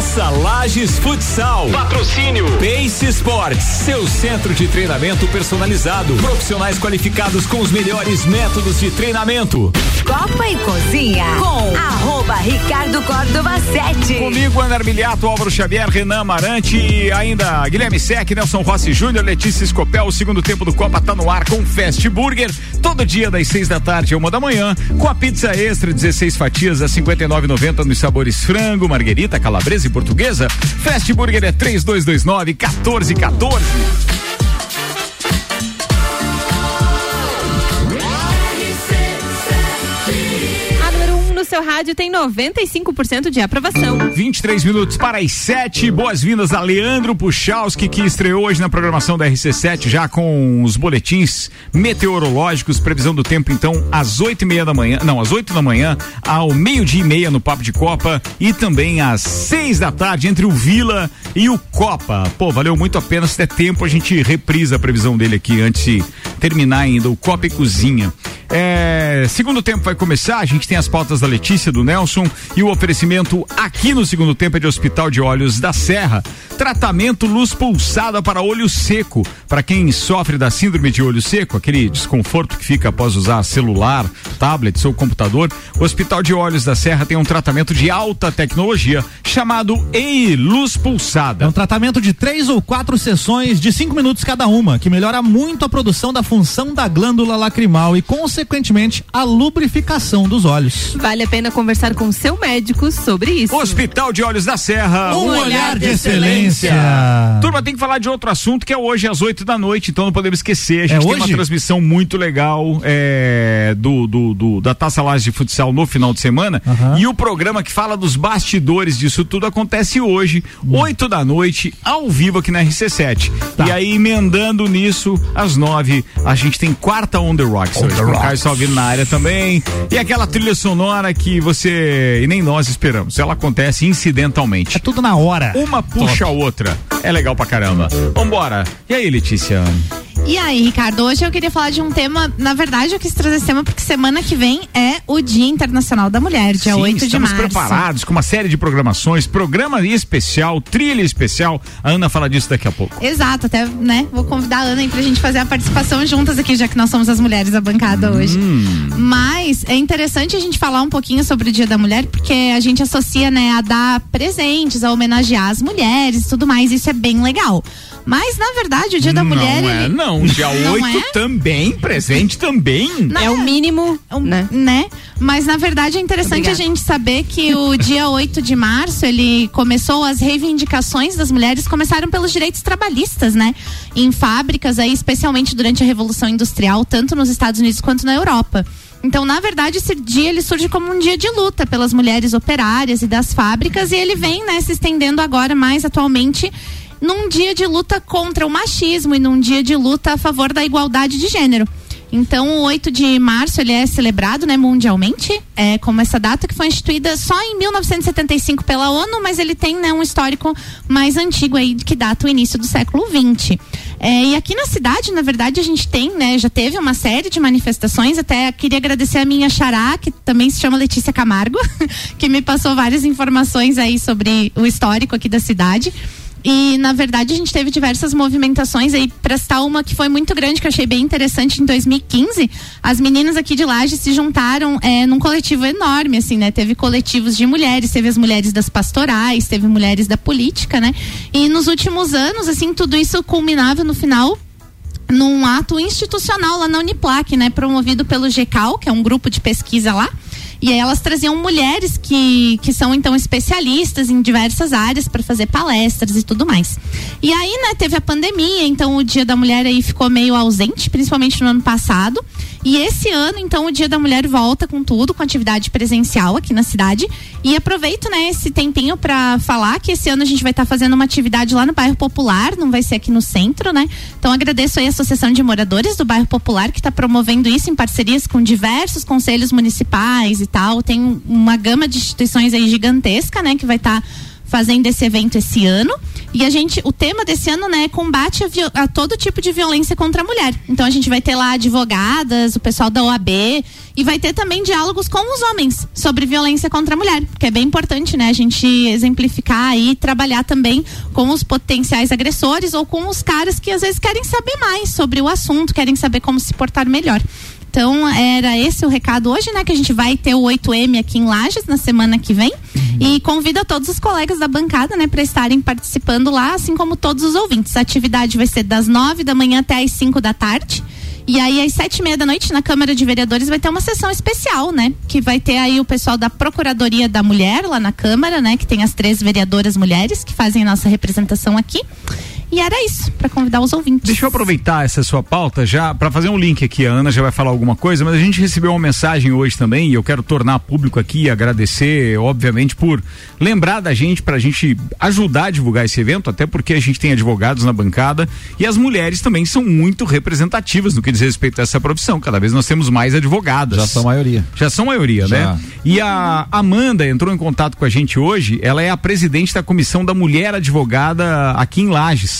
Taça Lages Futsal. Patrocínio Pace Sports, seu centro de treinamento personalizado. Profissionais qualificados com os melhores métodos de treinamento. Copa e Cozinha com arroba Ricardo Córdova 7. Comigo, Ana Armiliato, Álvaro Xavier, Renan Amarante e ainda Guilherme Sec, Nelson Rossi Júnior, Letícia Escopel. O segundo tempo do Copa tá no ar com Fast Burger. Todo dia das seis da tarde a uma da manhã, com a pizza extra, 16 fatias a 59,90 nos sabores frango, marguerita, calabresa e portuguesa. Fast Burger é 3229 1414. Seu rádio tem 95% de aprovação. 23 minutos para as 7. Boas-vindas a Leandro Puchalski, que estreou hoje na programação da RC7, já com os boletins meteorológicos. Previsão do tempo, então, às 8 e meia da manhã. Não, às 8 da manhã, ao meio-dia e meia no Papo de Copa. E também às 6 da tarde, entre o Vila e o Copa. Pô, valeu muito a pena. Se der tempo, a gente reprisa a previsão dele aqui antes de terminar ainda o Copa e Cozinha. É, segundo tempo vai começar, a gente tem as pautas da Letícia, do Nelson e o oferecimento aqui no segundo tempo é de Hospital de Olhos da Serra. Tratamento luz pulsada para olho seco. Para quem sofre da síndrome de olho seco, aquele desconforto que fica após usar celular, tablet ou computador, o Hospital de Olhos da Serra tem um tratamento de alta tecnologia chamado EI Luz Pulsada. É um tratamento de três ou quatro sessões de cinco minutos cada uma, que melhora muito a produção da função da glândula lacrimal e, consequentemente, a lubrificação dos olhos. Vale a pena conversar com seu médico sobre isso. Hospital de Olhos da Serra. Um olhar de excelência. Turma, tem que falar de outro assunto que é hoje às 8 da noite, então não podemos esquecer. A gente É tem hoje? uma transmissão muito legal é, do, do, do- da Taça Laje de Futsal no final de semana. E o programa que fala dos bastidores disso Isso tudo acontece hoje, 8 da noite, ao vivo aqui na RC7. E aí, emendando nisso, às 9, a gente tem quarta On The Rocks On hoje. The Rocks. Caio Salvino na área também. E aquela trilha sonora que você e nem nós esperamos. Ela acontece incidentalmente. É tudo na hora. Uma puxa a outra. É legal pra caramba. Vambora. E aí, Letícia? E aí, Ricardo, hoje eu queria falar de um tema, na verdade eu quis trazer esse tema porque semana que vem é o Dia Internacional da Mulher, dia Sim, 8 de estamos março. preparados com uma série de programações, programa especial, trilha especial. A Ana fala disso daqui a pouco. Exato, até, né? Vou convidar a Ana aí pra gente fazer a participação juntas aqui, já que nós somos as mulheres da bancada hoje. Hum. Mas é interessante a gente falar um pouquinho sobre o Dia da Mulher, porque a gente associa, né, a dar presentes, a homenagear as mulheres e tudo mais. Isso é bem legal. Mas, na verdade, o Dia da Mulher. Não é, ele- não. Dia Não 8 é? também, presente também. É o mínimo, né? Mas na verdade é interessante Obrigada. a gente saber que o dia 8 de março ele começou as reivindicações das mulheres começaram pelos direitos trabalhistas, né? Em fábricas aí, especialmente durante a Revolução Industrial, tanto nos Estados Unidos quanto na Europa. Então, na verdade, esse dia ele surge como um dia de luta pelas mulheres operárias e das fábricas e ele vem, né, se estendendo agora mais atualmente num dia de luta contra o machismo e num dia de luta a favor da igualdade de gênero. Então, o 8 de março ele é celebrado, né, mundialmente, é como essa data que foi instituída só em 1975 pela ONU, mas ele tem, né, um histórico mais antigo aí que data o início do século 20. É, e aqui na cidade, na verdade, a gente tem, né, já teve uma série de manifestações, até queria agradecer a minha xará, que também se chama Letícia Camargo, que me passou várias informações aí sobre o histórico aqui da cidade. E, na verdade, a gente teve diversas movimentações aí, pra citar uma que foi muito grande, que eu achei bem interessante, em 2015, as meninas aqui de Laje se juntaram é, num coletivo enorme, assim, né? Teve coletivos de mulheres, teve as mulheres das pastorais, teve mulheres da política, né? E nos últimos anos, assim, tudo isso culminava no final num ato institucional lá na Uniplac, né, promovido pelo GECAL, que é um grupo de pesquisa lá. E elas traziam mulheres que, que são então especialistas em diversas áreas para fazer palestras e tudo mais. E aí, né, teve a pandemia, então o Dia da Mulher aí ficou meio ausente, principalmente no ano passado. E esse ano, então, o Dia da Mulher volta com tudo, com atividade presencial aqui na cidade. E aproveito, né, esse tempinho para falar que esse ano a gente vai estar fazendo uma atividade lá no bairro Popular, não vai ser aqui no centro, né? Então agradeço aí a Associação de Moradores do Bairro Popular que está promovendo isso em parcerias com diversos conselhos municipais e Tem um- uma gama de instituições aí gigantesca, né, que vai estar fazendo esse evento esse ano. E a gente, o tema desse ano, né, é combate a, a todo tipo de violência contra a mulher. Então a gente vai ter lá advogadas, o pessoal da OAB e vai ter também diálogos com os homens sobre violência contra a mulher, que é bem importante, né, a gente exemplificar e trabalhar também com os potenciais agressores ou com os caras que às vezes querem saber mais sobre o assunto, querem saber como se portar melhor. Então, era esse o recado hoje, né? Que a gente vai ter o 8M aqui em Lages na semana que vem. E convido a todos os colegas da bancada, né, para estarem participando lá, assim como todos os ouvintes. A atividade vai ser das nove da manhã até as 5 da tarde. E aí, às sete e meia da noite, na Câmara de Vereadores, vai ter uma sessão especial, né? Que vai ter aí o pessoal da Procuradoria da Mulher lá na Câmara, né? Que tem as três vereadoras mulheres que fazem a nossa representação aqui. E era isso, para convidar os ouvintes. Deixa eu aproveitar essa sua pauta já para fazer um link aqui. A Ana já vai falar alguma coisa, mas a gente recebeu uma mensagem hoje também e eu quero tornar público aqui e agradecer, obviamente, por lembrar da gente para a gente ajudar a divulgar esse evento, até porque a gente tem advogados na bancada e as mulheres também são muito representativas no que diz respeito a essa profissão. Cada vez nós temos mais advogadas. Já são maioria. Já são maioria, Já. né? E a Amanda entrou em contato com a gente hoje. Ela é a presidente da comissão da mulher advogada aqui em Lages.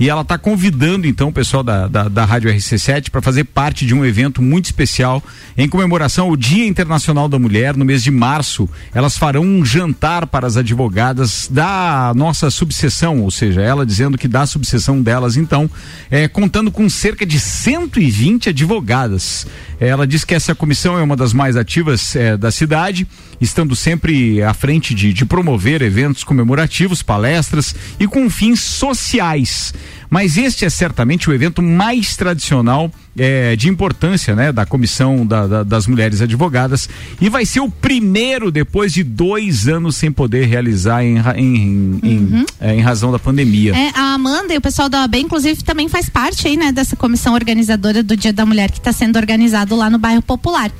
E ela está convidando então o pessoal da, da, da Rádio RC7 para fazer parte de um evento muito especial em comemoração ao Dia Internacional da Mulher. No mês de março, elas farão um jantar para as advogadas da nossa subseção, ou seja, ela dizendo que da subseção delas, então, é, contando com cerca de 120 advogadas. Ela diz que essa comissão é uma das mais ativas é, da cidade, estando sempre à frente de, de promover eventos comemorativos, palestras e com fins sociais. Mas este é certamente o evento mais tradicional é, de importância né, da comissão da- da- das mulheres advogadas e vai ser o primeiro depois de dois anos sem poder realizar em, em, em, é, em razão da pandemia. É, a Amanda e o pessoal da OAB, inclusive, também faz parte aí, né, dessa comissão organizadora do Dia da Mulher que está sendo organizado lá no bairro Popular.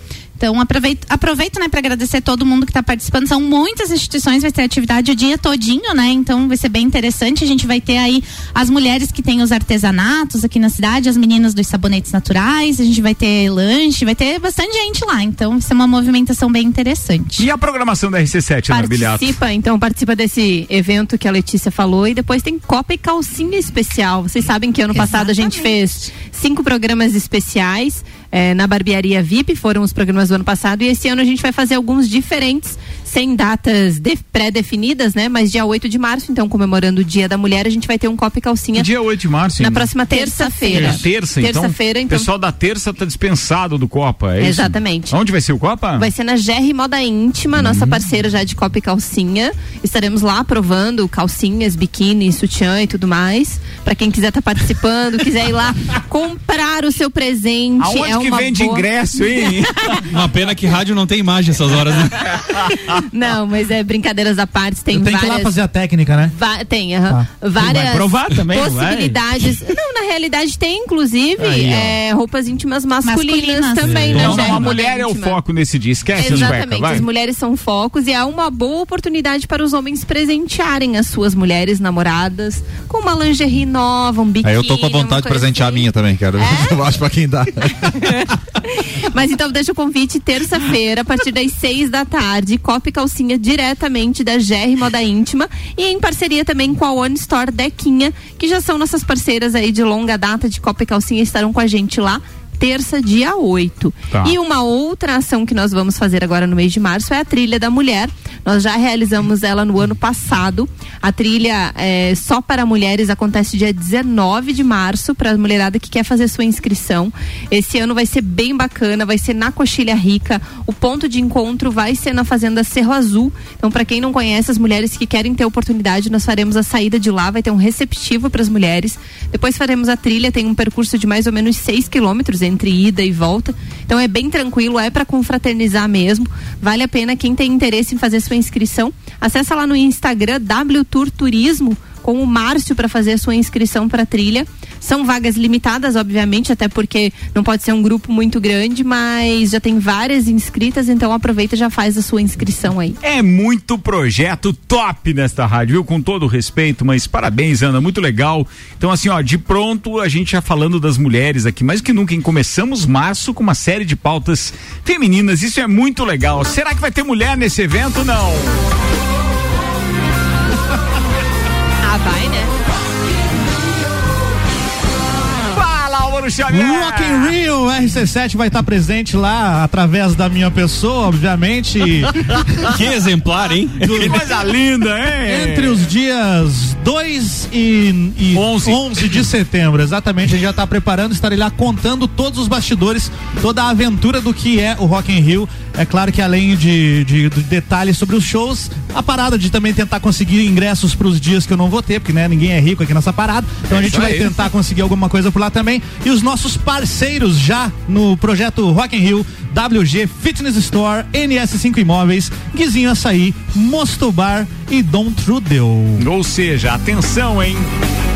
Então aproveito, aproveito né, para agradecer todo mundo que está participando. São muitas instituições, vai ter atividade o dia todinho, né? Então vai ser bem interessante. A gente vai ter aí as mulheres que têm os artesanatos aqui na cidade, as meninas dos sabonetes naturais, a gente vai ter lanche, vai ter bastante gente lá. Então vai ser uma movimentação bem interessante. E a programação da RC7, Ana Bilhato? Participa, então participa desse evento que a Letícia falou e depois tem Copa e Calcinha especial. Vocês sabem que ano passado a gente fez cinco programas especiais eh, na barbearia VIP, foram os programas do ano passado, e esse ano a gente vai fazer alguns diferentes, sem datas de- pré-definidas, né? Mas dia 8 de março, então comemorando o Dia da Mulher, a gente vai ter um Copa e Calcinha. Dia 8 de março, Na hein? próxima terça-feira. É terça, então. Terça-feira, O então. pessoal da terça tá dispensado do Copa, é isso? Exatamente. Onde vai ser o Copa? Vai ser na GR Moda Íntima, nossa parceira já de Copa e Calcinha. Estaremos lá provando calcinhas, biquíni, sutiã e tudo mais. Pra quem quiser estar participando, quiser ir lá comprar o seu presente. Aonde é que uma vende boa... ingresso, hein? Uma pena que rádio não tem imagem essas horas, né? Não, mas é brincadeiras à parte. Tem Eu tenho que ir várias. lá fazer a técnica, né? Va- tem, aham. Tá. várias Vai provar também, não vai? possibilidades. Não, na realidade tem, inclusive, Aí, é, roupas íntimas masculinas, Masculinas. também, né? Então, GR a mulher é o Íntima. foco nesse dia, esquece as Exatamente, vai. as mulheres são focos e é uma boa oportunidade para os homens presentearem as suas mulheres namoradas com uma lingerie nova, um biquíni. Aí eu tô com a vontade de coisa presentear a assim. minha também, quero. Eu acho pra quem dá. Mas então deixa o convite terça-feira, a partir das seis da tarde, Copa Calcinha diretamente da GR Moda Íntima e em parceria também com a One Store Dequinha, que já são nossas parceiras aí de longa data de Copa e Calcinha, estarão com a gente lá. Terça, dia 8. Tá. E uma outra ação que nós vamos fazer agora no mês de março é a Trilha da Mulher. Nós já realizamos ela no ano passado. A trilha é, só para mulheres acontece dia 19 de março, para a mulherada que quer fazer sua inscrição. Esse ano vai ser bem bacana, vai ser na Coxilha Rica. O ponto de encontro vai ser na Fazenda Cerro Azul. Então, para quem não conhece, as mulheres que querem ter oportunidade, nós faremos a saída de lá, vai ter um receptivo para as mulheres. Depois faremos a trilha, tem um percurso de mais ou menos 6 quilômetros entre ida e volta. Então é bem tranquilo, é para confraternizar mesmo. Vale a pena quem tem interesse em fazer sua inscrição. Acessa lá no Instagram W Tour Turismo com o Márcio para fazer a sua inscrição para trilha. São vagas limitadas, obviamente, até porque não pode ser um grupo muito grande, mas já tem várias inscritas, então aproveita e já faz a sua inscrição aí. É muito projeto top nesta rádio, viu? Com todo respeito, mas parabéns, Ana, muito legal. Então, assim, ó, de pronto a gente já falando das mulheres aqui, mais que nunca, hein? Começamos março com uma série de pautas femininas, isso é muito legal. Será que vai ter mulher nesse evento? Não. Álvaro Xavier! Rock in Rio, RC7 vai estar presente lá através da minha pessoa, obviamente. Que exemplar, hein? Que coisa linda, hein? Entre os dias 2 e, e 11. de setembro, exatamente, a gente já está preparando, estarei lá contando todos os bastidores, toda a aventura do que é o Rock in Rio. É claro que além de, de- de detalhes sobre os shows, a parada de também tentar conseguir ingressos para os dias que eu não vou ter, porque né, ninguém é rico aqui nessa parada. Então a É gente isso vai aí. tentar conseguir alguma coisa por lá também. E os nossos parceiros já no projeto Rock in Rio, WG Fitness Store, NS5 Imóveis, Guizinho Açaí, Mosto Bar e Dom Trudel. Ou seja, atenção, hein?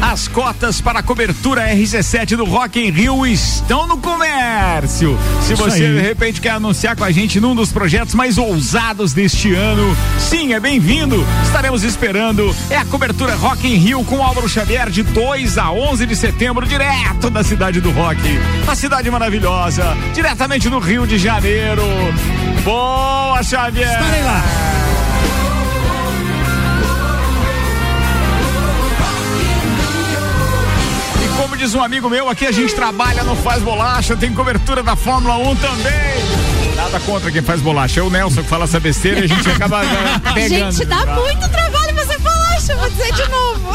As cotas para a cobertura RC7 do Rock in Rio estão no comércio. Se você de repente quer anunciar com a gente num dos projetos mais ousados deste ano, sim, é bem-vindo. Estaremos esperando. É a cobertura Rock in Rio com Álvaro Xavier de 2 a 11 de setembro, direto da cidade do rock. Uma cidade maravilhosa, diretamente do Rio de Janeiro. Boa, Xavier! Estarei lá. Como diz um amigo meu, aqui a gente trabalha, não faz bolacha, tem cobertura da Fórmula 1 também. Nada contra quem faz bolacha. É o Nelson que fala essa besteira e a gente acaba eh, pegando. Gente, dá muito trabalho fazer bolacha, vou dizer de novo.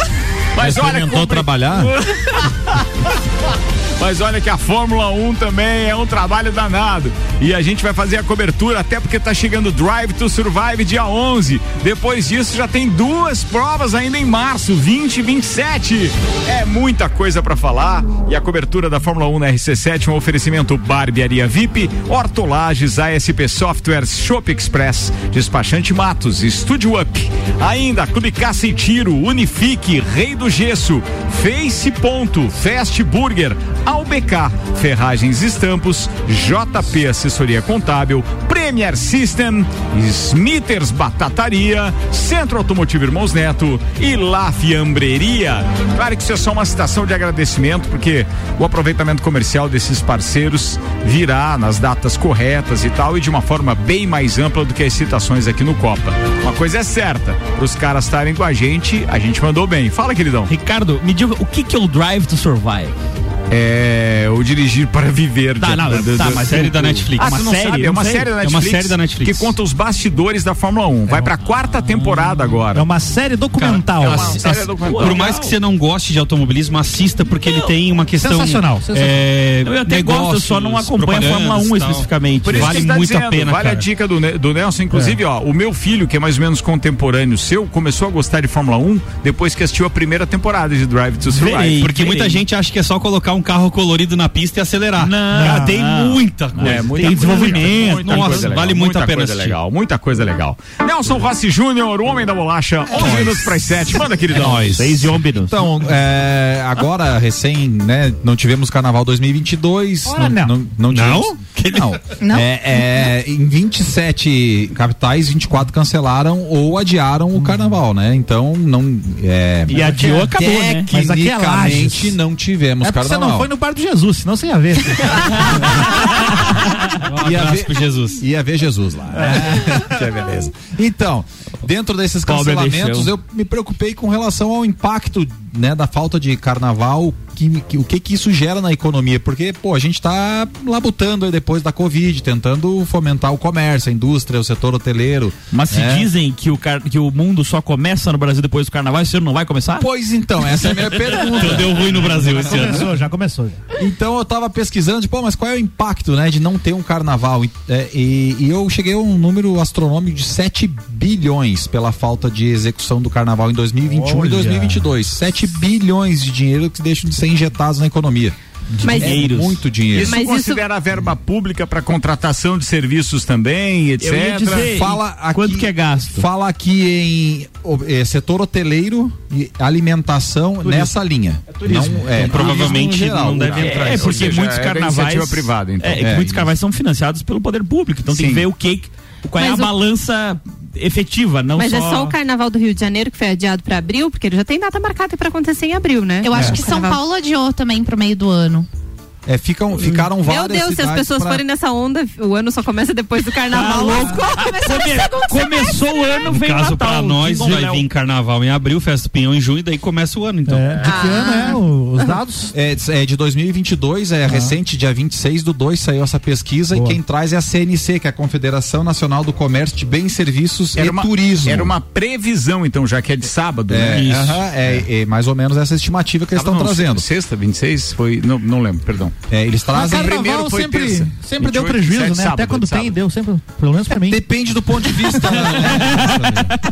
Mas olha, Experimentou compre- trabalhar? Mas olha que a Fórmula 1 também é um trabalho danado. E a gente vai fazer a cobertura, até porque tá chegando Drive to Survive dia 11. Depois disso já tem duas provas ainda em março, 20 e 27. É muita coisa pra falar. E a cobertura da Fórmula 1 na RC7, um oferecimento Barbearia VIP, Hortolages, ASP Softwares, Shop Express, Despachante Matos, Estúdio Up. Ainda Clube Caça e Tiro, Unifique, Rei do Gesso, Face Ponto, Fast Burger, AuBK, Ferragens Estampos, JP Assessoria Contábil, Premier System, Smithers Batataria, Centro Automotivo Irmãos Neto e La Fiambreria. Claro que isso é só uma citação de agradecimento, porque o aproveitamento comercial desses parceiros virá nas datas corretas e tal, e de uma forma bem mais ampla do que as citações aqui no Copa. Uma coisa é certa, os caras estarem com a gente, a gente mandou bem. Fala, queridão. Ricardo, me diga o que, que é o Drive to Survive? É o dirigir para viver. Tá, não, do- tá, do- mas do- série da Netflix. Ah, Uma você não série? sabe? É uma série da É uma Netflix. série da Netflix. Que conta os bastidores da Fórmula 1. Vai pra quarta temporada agora. É uma série documental. é uma série documental. Por mais que você não goste de automobilismo, assista porque ele tem uma questão. Sensacional, sensacional. É, Eu até gosto, eu só não negócios, acompanho a Fórmula 1 propagandas e tal. especificamente. Por isso Vale que está muito a dizendo, pena, Vale cara. a dica do, do Nelson. Inclusive, ó, o meu filho, que é mais ou menos contemporâneo seu, começou a gostar de Fórmula 1 depois que assistiu a primeira temporada de Drive to Survive. Verei. Porque muita gente acha que é só colocar um carro colorido na pista e acelerar. Não, Cara, tem não. muita coisa. É, muita Tem coisa, desenvolvimento, muita nossa, coisa legal, vale muito a pena coisa assistir. legal, muita coisa legal. Nelson Rossi Júnior, o homem da bolacha, 11 minutos para as 7. Manda, queridão. Seis ônibus. Então, é, agora, recém, né, não tivemos carnaval 2022. Ora, não. não, não tivemos. Não? Não? É, é, em 27 capitais, 24 cancelaram ou adiaram o carnaval, né? Então, não. É, E adiou, acabou, né? Mas aqui é Tecnicamente, não tivemos É carnaval. Não foi no bar do Jesus, senão você ia ver. Um Ia ver- Jesus. Ia ver Jesus lá. que é beleza. Então, dentro desses cancelamentos, eu me preocupei com relação ao impacto né, da falta de carnaval, que, que- o que que isso gera na economia. Porque, pô, a gente tá labutando aí depois da Covid, tentando fomentar o comércio, a indústria, o setor hoteleiro. Mas se né? dizem que o, car... que o mundo só começa no Brasil depois do carnaval, esse ano não vai começar? Pois então, essa é a minha pergunta. Então deu ruim no Brasil esse ano. começou, já começou. já. Então eu tava pesquisando, tipo, pô, mas qual é o impacto, né, de não ter um carnaval? E, é, e- e eu cheguei a um número astronômico de 7 bilhões pela falta de execução do carnaval em 2021 Olha. e 2022. 7 bilhões de dinheiro que deixam de ser injetados na economia. Mas É Dinheiros. muito dinheiro. Isso Mas isso- considera verba pública para contratação de serviços também, etc. Eu ia dizer, Fala aqui, quanto que é gasto? Fala aqui em eh, setor hoteleiro e alimentação nessa linha. turismo. Não, é, Então, provavelmente turismo geral. não deve entrar. É, Ou porque seja, muitos é carnavais. iniciativa privada, então. É, é É, muitos isso. carnavais são financiados pelo poder público. Então tem Sim. que ver o que. Qual é Mas a o- balança efetiva, não Mas só. é só o carnaval do Rio de Janeiro que foi adiado pra abril, porque ele já tem data marcada pra acontecer em abril, né? Eu acho É. que São Carnaval. Paulo adiou também pro meio do ano. É, ficam, ficaram várias Meu Deus, se as pessoas pra- forem nessa onda, o ano só começa depois do carnaval. louco. Come- Começou o ano, No veio caso, Natal. pra nós, vai vir carnaval em abril, festa do pinhão em junho, e daí começa o ano, então. É, de que ano é os dados? É, é de 2022, é recente, dia 26 do 2 saiu essa pesquisa Boa. e quem traz é a CNC, que é a Confederação Nacional do Comércio de Bens, Serviços Era e uma, Turismo. era uma previsão, então, já que é de sábado, É, né? Isso. aham, é, é mais ou menos essa estimativa que eles estão não, trazendo. Sexta, 26? Foi. Não, não lembro, perdão. É, eles Mas trazem. primeiro carnaval foi sempre, terça. sempre deu 28, prejuízo, né? sábado, Até quando sábado. tem, deu sempre, pelo menos pra mim. Depende do ponto de vista. né?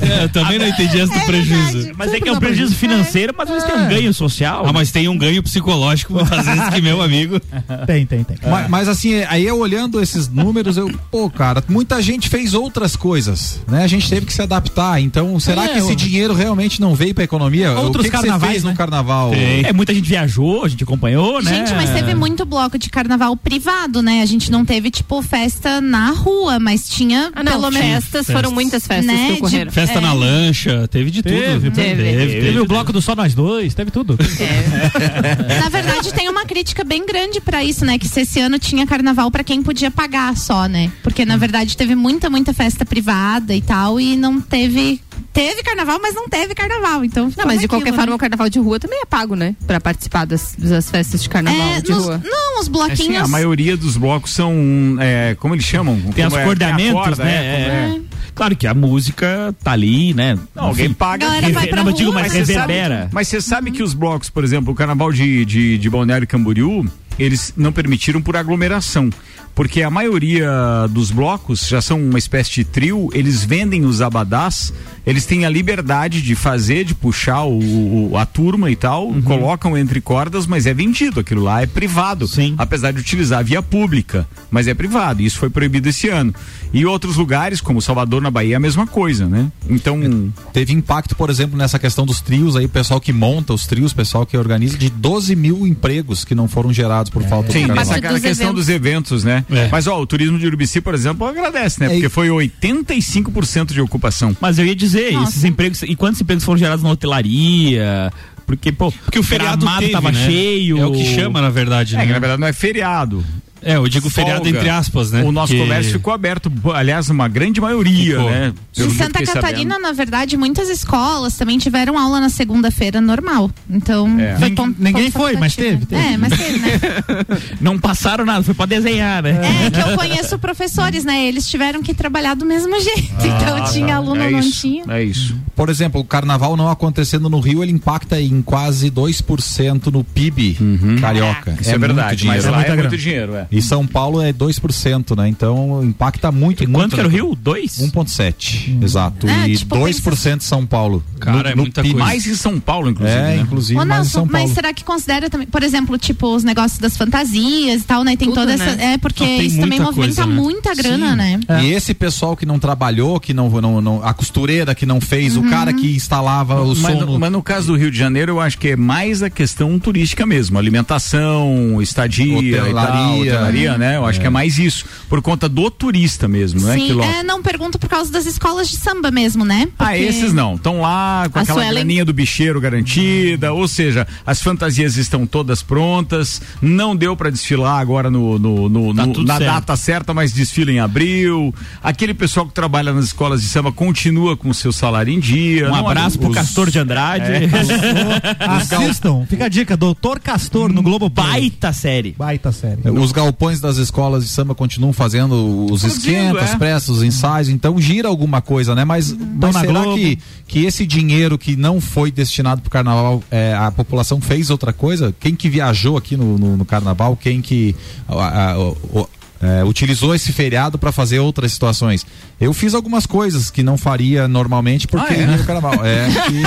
É, eu também não entendi esse do prejuízo. Mas é que é um prejuízo financeiro, mas eles têm um ganho social. Ah, mas tem um ganho psicológico muitas vezes que meu amigo. Tem, tem, tem. mas, mas assim, aí eu olhando esses números, eu, pô, cara, muita gente fez outras coisas, né? A gente teve que se adaptar. Então, será É, que esse eu- dinheiro realmente não veio pra economia? Outros o que, que você carnavais, fez né? no carnaval? É, muita gente viajou, a gente acompanhou, né? Gente, mas teve muito bloco de carnaval privado, né? A gente não teve, tipo, festa na rua, mas tinha Ah, não, pelo menos. festas, foram muitas festas Né, que de- ocorreram. Festa É. na lancha, teve de Teve, tudo. teve. teve, Teve o bloco do Só Nós Dois, teve tudo. Na verdade, tem uma crítica bem grande pra isso, né? Que se esse ano tinha carnaval pra quem podia pagar só, né? Porque na verdade teve muita, muita festa privada e tal, e não teve. Teve carnaval, mas não teve carnaval. Então, Não, mas de qualquer né? forma, o carnaval de rua também é pago, né? Pra participar das, das festas de carnaval É, de nos- rua. não, os Assim, bloquinhos. a maioria dos blocos são. É, como eles chamam? Tem os Como é- cordeamentos, a corda, né? é, É. Claro que a música tá ali, né? Não, alguém paga. Galera vai pra não, digo, mas reverbera. sabe, mas você sabe que os blocos, por exemplo, o carnaval de, de, de Balneário Camboriú, eles não permitiram por aglomeração. Porque a maioria dos blocos já são uma espécie de trio, eles vendem os abadás, eles têm a liberdade de fazer, de puxar o, o- a turma e tal, Uhum. colocam entre cordas, mas é vendido, aquilo lá é privado, apesar de utilizar a via pública, mas é privado, e isso foi proibido esse ano. E outros lugares, como Salvador, na Bahia, é a mesma coisa, né? Então... Teve impacto, por exemplo, nessa questão dos trios aí, o pessoal que monta os trios, o pessoal que organiza, de 12 mil empregos que não foram gerados por falta Sim, de carnaval. nessa a questão dos eventos, né? Mas ó, o turismo de Urubici, por exemplo, agradece, né? Porque foi 85% de ocupação. Mas eu ia dizer, esses empregos, e quantos empregos foram gerados na hotelaria? Porque, pô, Porque o feriado teve, tava né? cheio. É o que chama, na verdade, É, né? que na verdade não é feriado. É, eu digo feriado entre aspas, né? O nosso Que- comércio ficou aberto, aliás, uma grande maioria, Ficou. né? Pelo Em Santa Catarina, sabendo. na verdade, muitas escolas também tiveram aula na segunda-feira normal. Então, É. foi ponto- ninguém ponto foi, mas teve, teve. É, mas teve, né? Não passaram nada, foi pra desenhar, né? É que eu conheço professores, né? Eles tiveram que trabalhar do mesmo jeito. então Ah, tinha tá. aluno, É não isso. tinha. É isso. Por exemplo, o carnaval não acontecendo no Rio, ele impacta em quase 2% no PIB carioca. Isso é verdade, muito mas lá é muito dinheiro, é. E São Paulo é 2%, né? Então impacta muito. E muito quanto que era o Rio? 2? 1,7. Exato. É, e tipo, 2% São Paulo. Cara, é muita coisa. Mais em São Paulo, inclusive. É, né? inclusive Ô, mais em São Paulo. mas será que considera também, por exemplo, tipo, os negócios das fantasias e tal, né? Tem Tudo, toda essa. né? É, porque tem isso também movimenta coisa, né? muita grana, Sim. né? E esse pessoal que não trabalhou, que não, não, não a costureira que não fez, Uhum. o cara que instalava o Mas, som no, no- mas no caso do Rio de Janeiro, eu acho que é mais a questão turística mesmo. Alimentação, estadia, Hotelaria. Hotelaria, né? Eu acho que é mais isso. Por conta do turista mesmo, né? Sim, é, não pergunto por causa das escolas de samba mesmo, né? Ah, Porque- esses não. Estão lá com A aquela Suelen- graninha do bicheiro garantida, ou seja, as fantasias estão todas prontas. Não deu pra desfilar agora no, no- no- Tá no- na certo. data certa, mas desfila em abril. Aquele pessoal que trabalha nas escolas de samba continua com o seu salário em dia. Um Não, abraço pro os- Castor de Andrade. É. Assistam, fica a dica, Doutor Castor no Globo Baita série. Baita série. Os galpões das escolas de samba continuam fazendo os Produzindo, esquentas, é. pressas, os ensaios, então gira alguma coisa, né? Mas, mas na será Globo. que, que esse dinheiro que não foi destinado para o carnaval, é, a população fez outra coisa? Quem que viajou aqui no, no, no carnaval, quem que a- a- o- é, utilizou esse feriado para fazer outras situações? Eu fiz algumas coisas que não faria normalmente porque Ah, é? carnaval. É, que...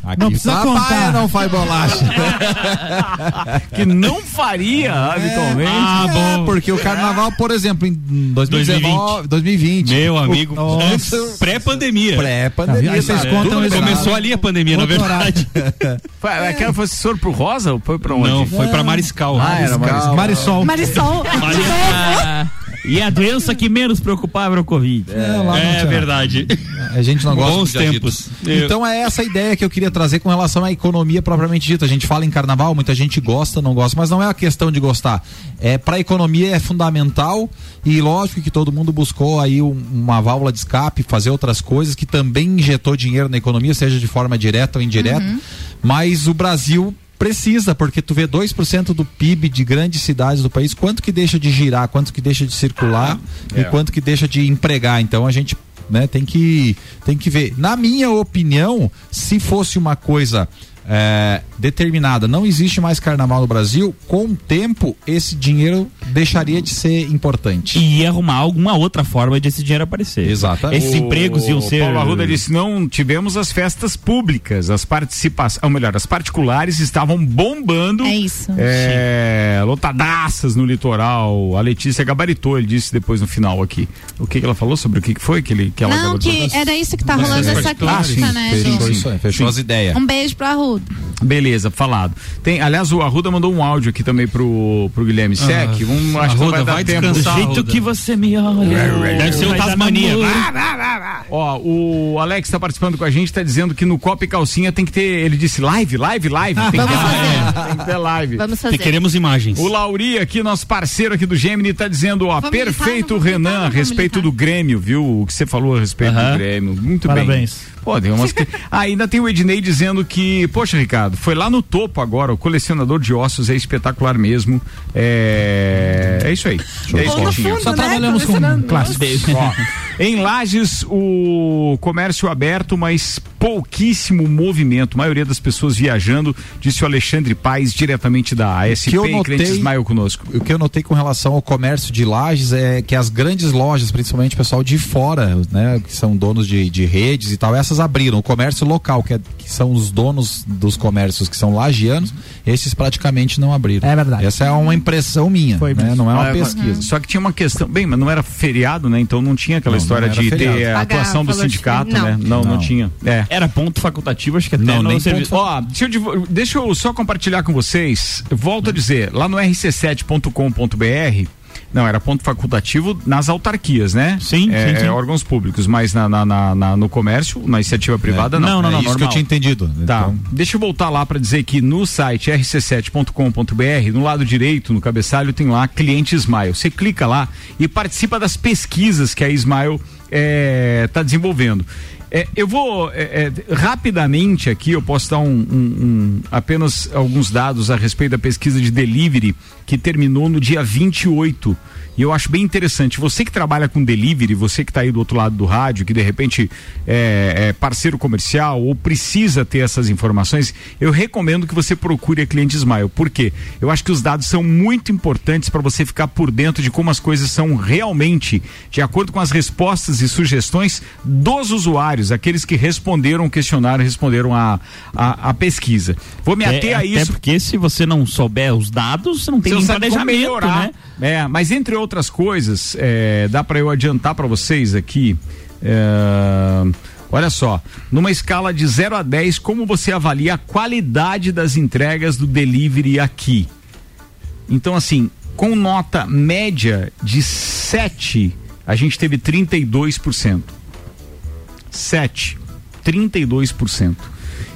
Aqui Não precisa contar. não faz bolacha. que não faria habitualmente. Ah, bom. porque o carnaval, por exemplo, em 2019, 2020. Meu amigo, pré-pandemia. Pré-pandemia. Aí vocês contam isso. Começou ali a pandemia, na verdade. Foi, aquela foi assessor pro Rosa ou foi pra onde? Não, foi pra Mariscal. Ah, era Mariscal. Marisol. Marisol. Ah, e a doença que menos preocupava era o Covid. É tinha. verdade. A gente não gosta Bons tempos. Eu- Então é essa a ideia que eu queria trazer com relação à economia propriamente dita. A gente fala em carnaval, muita gente gosta, não gosta, mas não é a questão de gostar. É para a economia é fundamental e lógico que todo mundo buscou aí um- uma válvula de escape, fazer outras coisas que também injetou dinheiro na economia, seja de forma direta ou indireta. Mas o Brasil precisa, porque tu vê 2% do PIB de grandes cidades do país, quanto que deixa de girar, quanto que deixa de circular e É. quanto que deixa de empregar. Então a gente né, tem que tem que ver. Na minha opinião, se fosse uma coisa é, determinada, não existe mais carnaval no Brasil, com o tempo esse dinheiro deixaria de ser importante. E ia arrumar alguma outra forma de esse dinheiro aparecer. Exatamente. Esses empregos iam O ser. Paulo Arruda disse: não tivemos as festas públicas, as participações, ou melhor, as particulares estavam bombando. É isso. É, lotadaças no litoral. A Letícia gabaritou, ele disse depois no final aqui. O que, que ela falou sobre o que, que foi que, ele, que ela Não, gabaritou? que era isso que tá rolando essa Ah, crítica, sim, né? Fechou, isso aí, fechou as ideias. Um beijo pro Arruda. Beleza, falado. Tem, aliás, o Arruda mandou um áudio aqui também pro, pro Guilherme Sec. Vamos, acho que não Arruda, vai dar vai tempo. Do jeito Arruda. que você me olha. Deve ser o Vai Tasmania. namoro. Ó, o Alex tá participando com a gente, tá dizendo que no Copa e Calcinha tem que ter, ele disse live, live, live. Tem que ter live. Tem que ter live. Vamos E fazer. queremos imagens. O Lauri aqui, nosso parceiro aqui do Gemini, tá dizendo, ó, Vamos perfeito militar, Renan, militar, a respeito militar. do Grêmio, viu? O que você falou a respeito Aham. do Grêmio. Muito Parabéns. bem. Pô, tem umas que... Ah, ainda tem o Ednei dizendo que, poxa, Ricardo, foi lá no topo agora, o colecionador de ossos é espetacular mesmo. É, é isso aí. É isso tinha. Só trabalhamos com clássicos. Em Lages, o comércio aberto, mas pouquíssimo movimento. A maioria das pessoas viajando, disse o Alexandre Paes, diretamente da ASP, que eu notei- Smile conosco. O que eu notei com relação ao comércio de lajes é que as grandes lojas, principalmente o pessoal de fora, né, que são donos de, de redes e tal, essas abriram. O comércio local, que, é- que são os donos dos comércios que são lagianos, esses praticamente não abriram. É verdade. Essa é uma impressão minha, né, não é uma Ah, pesquisa. Só que tinha uma questão, bem, mas não era feriado, né? Então não tinha aquela Não, não história era de feriado. ter a atuação do de sindicato, feriado. né? Não, não, Não. tinha. É. Era ponto facultativo, acho que até Não, nem serviço. ponto. Ó, deixa eu, div- deixa eu só compartilhar com vocês. Volto a dizer, lá no rc7.com.br. Não, era ponto facultativo nas autarquias, né? Sim, sim, sim. órgãos públicos, mas na, na- na- na- no comércio, na iniciativa privada, não. Não, não, não, É isso que eu normal. tinha entendido. Tá. Então- Deixa eu voltar lá para dizer que no site rc7.com.br, no lado direito, no cabeçalho, tem lá cliente Smile. Você clica lá e participa das pesquisas que a Smile está desenvolvendo. É, eu vou é, é, rapidamente aqui, eu posso dar um, um- um- apenas alguns dados a respeito da pesquisa de delivery que terminou no dia 28. E eu acho bem interessante. Você que trabalha com delivery, você que está aí do outro lado do rádio, que de repente é, é parceiro comercial ou precisa ter essas informações, eu recomendo que você procure a Cliente Smile. Por quê? Eu acho que os dados são muito importantes para você ficar por dentro de como as coisas são realmente, de acordo com as respostas e sugestões dos usuários, aqueles que responderam o questionário, responderam a, a, a pesquisa. Vou me É, ater a até isso. porque se você não souber os dados, você não tem Como planejamento, melhorar. né? É, mas entre outras coisas, é, dá para eu adiantar para vocês aqui. é, olha só, numa escala de 0 a 10, como você avalia a qualidade das entregas do delivery aqui? Então, assim, com nota média de 7, a gente teve 32%. 7, 32%.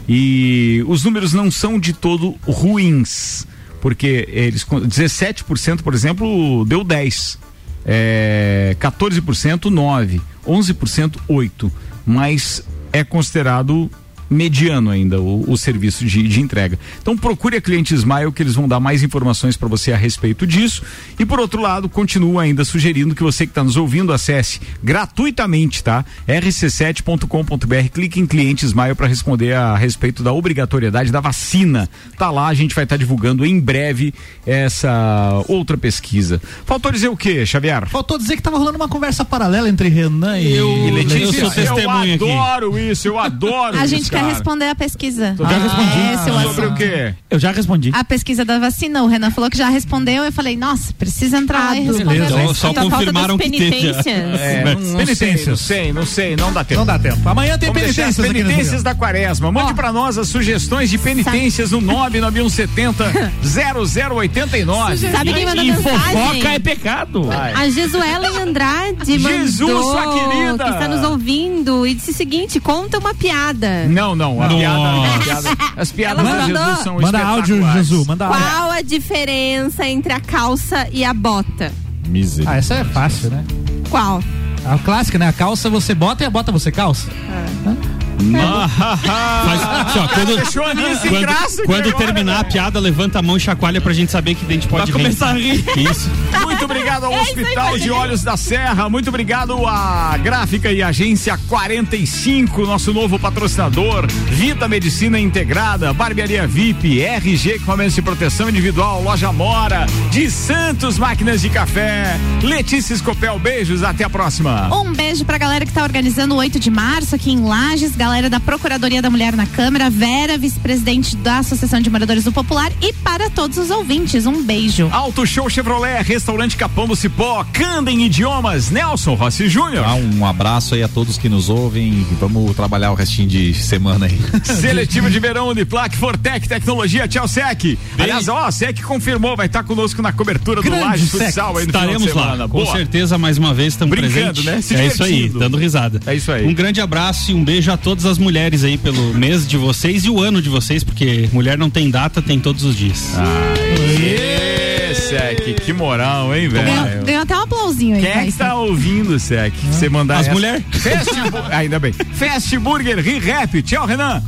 E os números não são de todo ruins, porque eles con- 17%, por exemplo, deu 10. É, 14% 9, 11% 8, mas é considerado mediano ainda o, o serviço de, de entrega. Então procure a cliente Smile que eles vão dar mais informações para você a respeito disso. E por outro lado, continuo ainda sugerindo que você que está nos ouvindo acesse gratuitamente, tá? rc7.com.br, clique em cliente Smile para responder a respeito da obrigatoriedade da vacina. Tá lá, a gente vai estar divulgando em breve essa outra pesquisa. Faltou dizer o quê, Xavier? Faltou dizer que tava rolando uma conversa paralela entre Renan e, Eu, e Letícia. eu adoro isso, eu adoro A isso, gente quer responder a pesquisa. Eu já respondi. Esse é o Sobre o assunto. quê? Eu já respondi. A pesquisa da vacina, o Renan falou que já respondeu. Eu falei, nossa, precisa entrar lá e responder. Então, só Tá falta confirmaram das que teve. penitências. É, não, não sei, não sei, não sei, não dá tempo. Não dá tempo. Amanhã tem Vamos penitências penitências da quaresma. Mande pra nós as sugestões de penitências no 99170 0089. Sabe quem mandou E mensagem? fofoca é pecado. A Jesuelen Andrade Jesus, mandou sua querida. que está nos ouvindo e disse o seguinte, conta uma piada. Não, não, a Nossa. piada, a piada- as piadas Ela da mandou. Jesus são Manda áudio, espetaculares. Jesus. Manda áudio. Qual a diferença entre a calça e a bota? Ah, essa é fácil, né? Qual? A clássica, né? A calça você bota e a bota você calça. Faz, assim, ó, quando, quando, graça quando terminar a piada, levanta a mão e chacoalha pra gente saber que dente pode Vai começar a rir. Isso. Muito obrigado ao É Hospital de. Olhos da Serra. Muito obrigado à Gráfica e Agência 45, nosso novo patrocinador. Vita Medicina Integrada, Barbearia VIP, RG Equipamentos de Proteção Individual, Loja Mora, de Santos Máquinas de Café. Letícia Escopel, beijos, até a próxima. Um beijo pra galera que tá organizando o 8 de março aqui em Lages, galera da Procuradoria da Mulher na Câmara, Vera, vice-presidente da Associação de Moradores do Popular e para todos os ouvintes, um beijo. Auto Show Chevrolet, Restaurante Capão do Cipó, Candem Idiomas, Nelson Rossi Júnior. Ah, um abraço aí a todos que nos ouvem e vamos trabalhar o restinho de semana aí. Seletivo de verão Uniplac, Fortec Tecnologia, tchau Sec. Aliás, ó, a Sec confirmou, vai estar conosco na cobertura do Grande Laje Sec. Futsal aí no final Estaremos de semana. lá, com Boa. certeza, mais uma vez estamos Brincando, presentes. né? Se é isso aí, dando risada. É isso aí. Um grande abraço e um beijo a todas as mulheres aí pelo mês de vocês e o ano de vocês, porque mulher não tem data, tem todos os dias. Aê, Sec. Sec, que moral, hein, velho? Ganhou, ganhou até um aplausinho aí. Quem é que tá ouvindo, Sec? Você mandar As essa- mulher? Fast Bu- Ainda bem. Fast Burger Re-Rap. Tchau, Renan.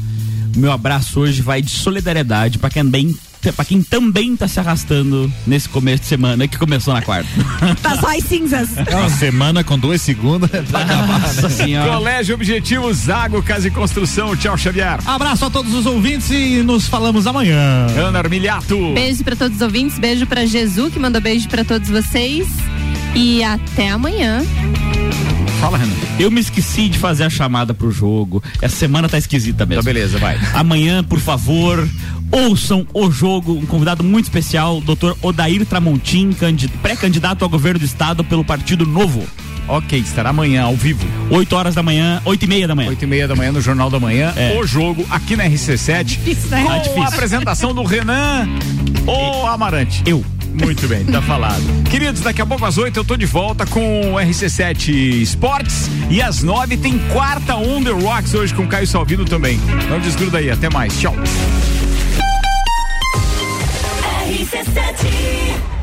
Meu abraço hoje vai de solidariedade pra quem também para quem também tá se arrastando nesse começo de semana que começou na quarta. Tá só as cinzas. Uma semana com duas segundas acabar. Nossa senhora. Colégio Objetivo Zago Casa e Construção. Tchau, Xavier. Abraço a todos os ouvintes e nos falamos amanhã. Ana Armiliato. Beijo pra todos os ouvintes, beijo pra Jesus que mandou beijo pra todos vocês e até amanhã. Fala, Renan. Eu me esqueci de fazer a chamada pro jogo. Essa semana tá esquisita mesmo. Tá beleza, vai. Amanhã, por favor, ouçam o jogo. Um convidado muito especial, Dr. Odair Tramontim, candi- pré-candidato ao governo do estado pelo Partido Novo. Ok, estará amanhã ao vivo. 8 horas da manhã, 8 e meia da manhã. 8 e meia da manhã no Jornal da Manhã. É. O jogo aqui na RC7. Difícil, né? Com Ah, difícil. a apresentação do Renan ou Amarante. Eu. Muito bem, tá falado. Queridos, daqui a pouco às 8 eu tô de volta com o RC7 Esportes e às 9 tem quarta On The Rocks hoje com o Caio Salvino também. Não desgruda aí, até mais. Tchau. RC7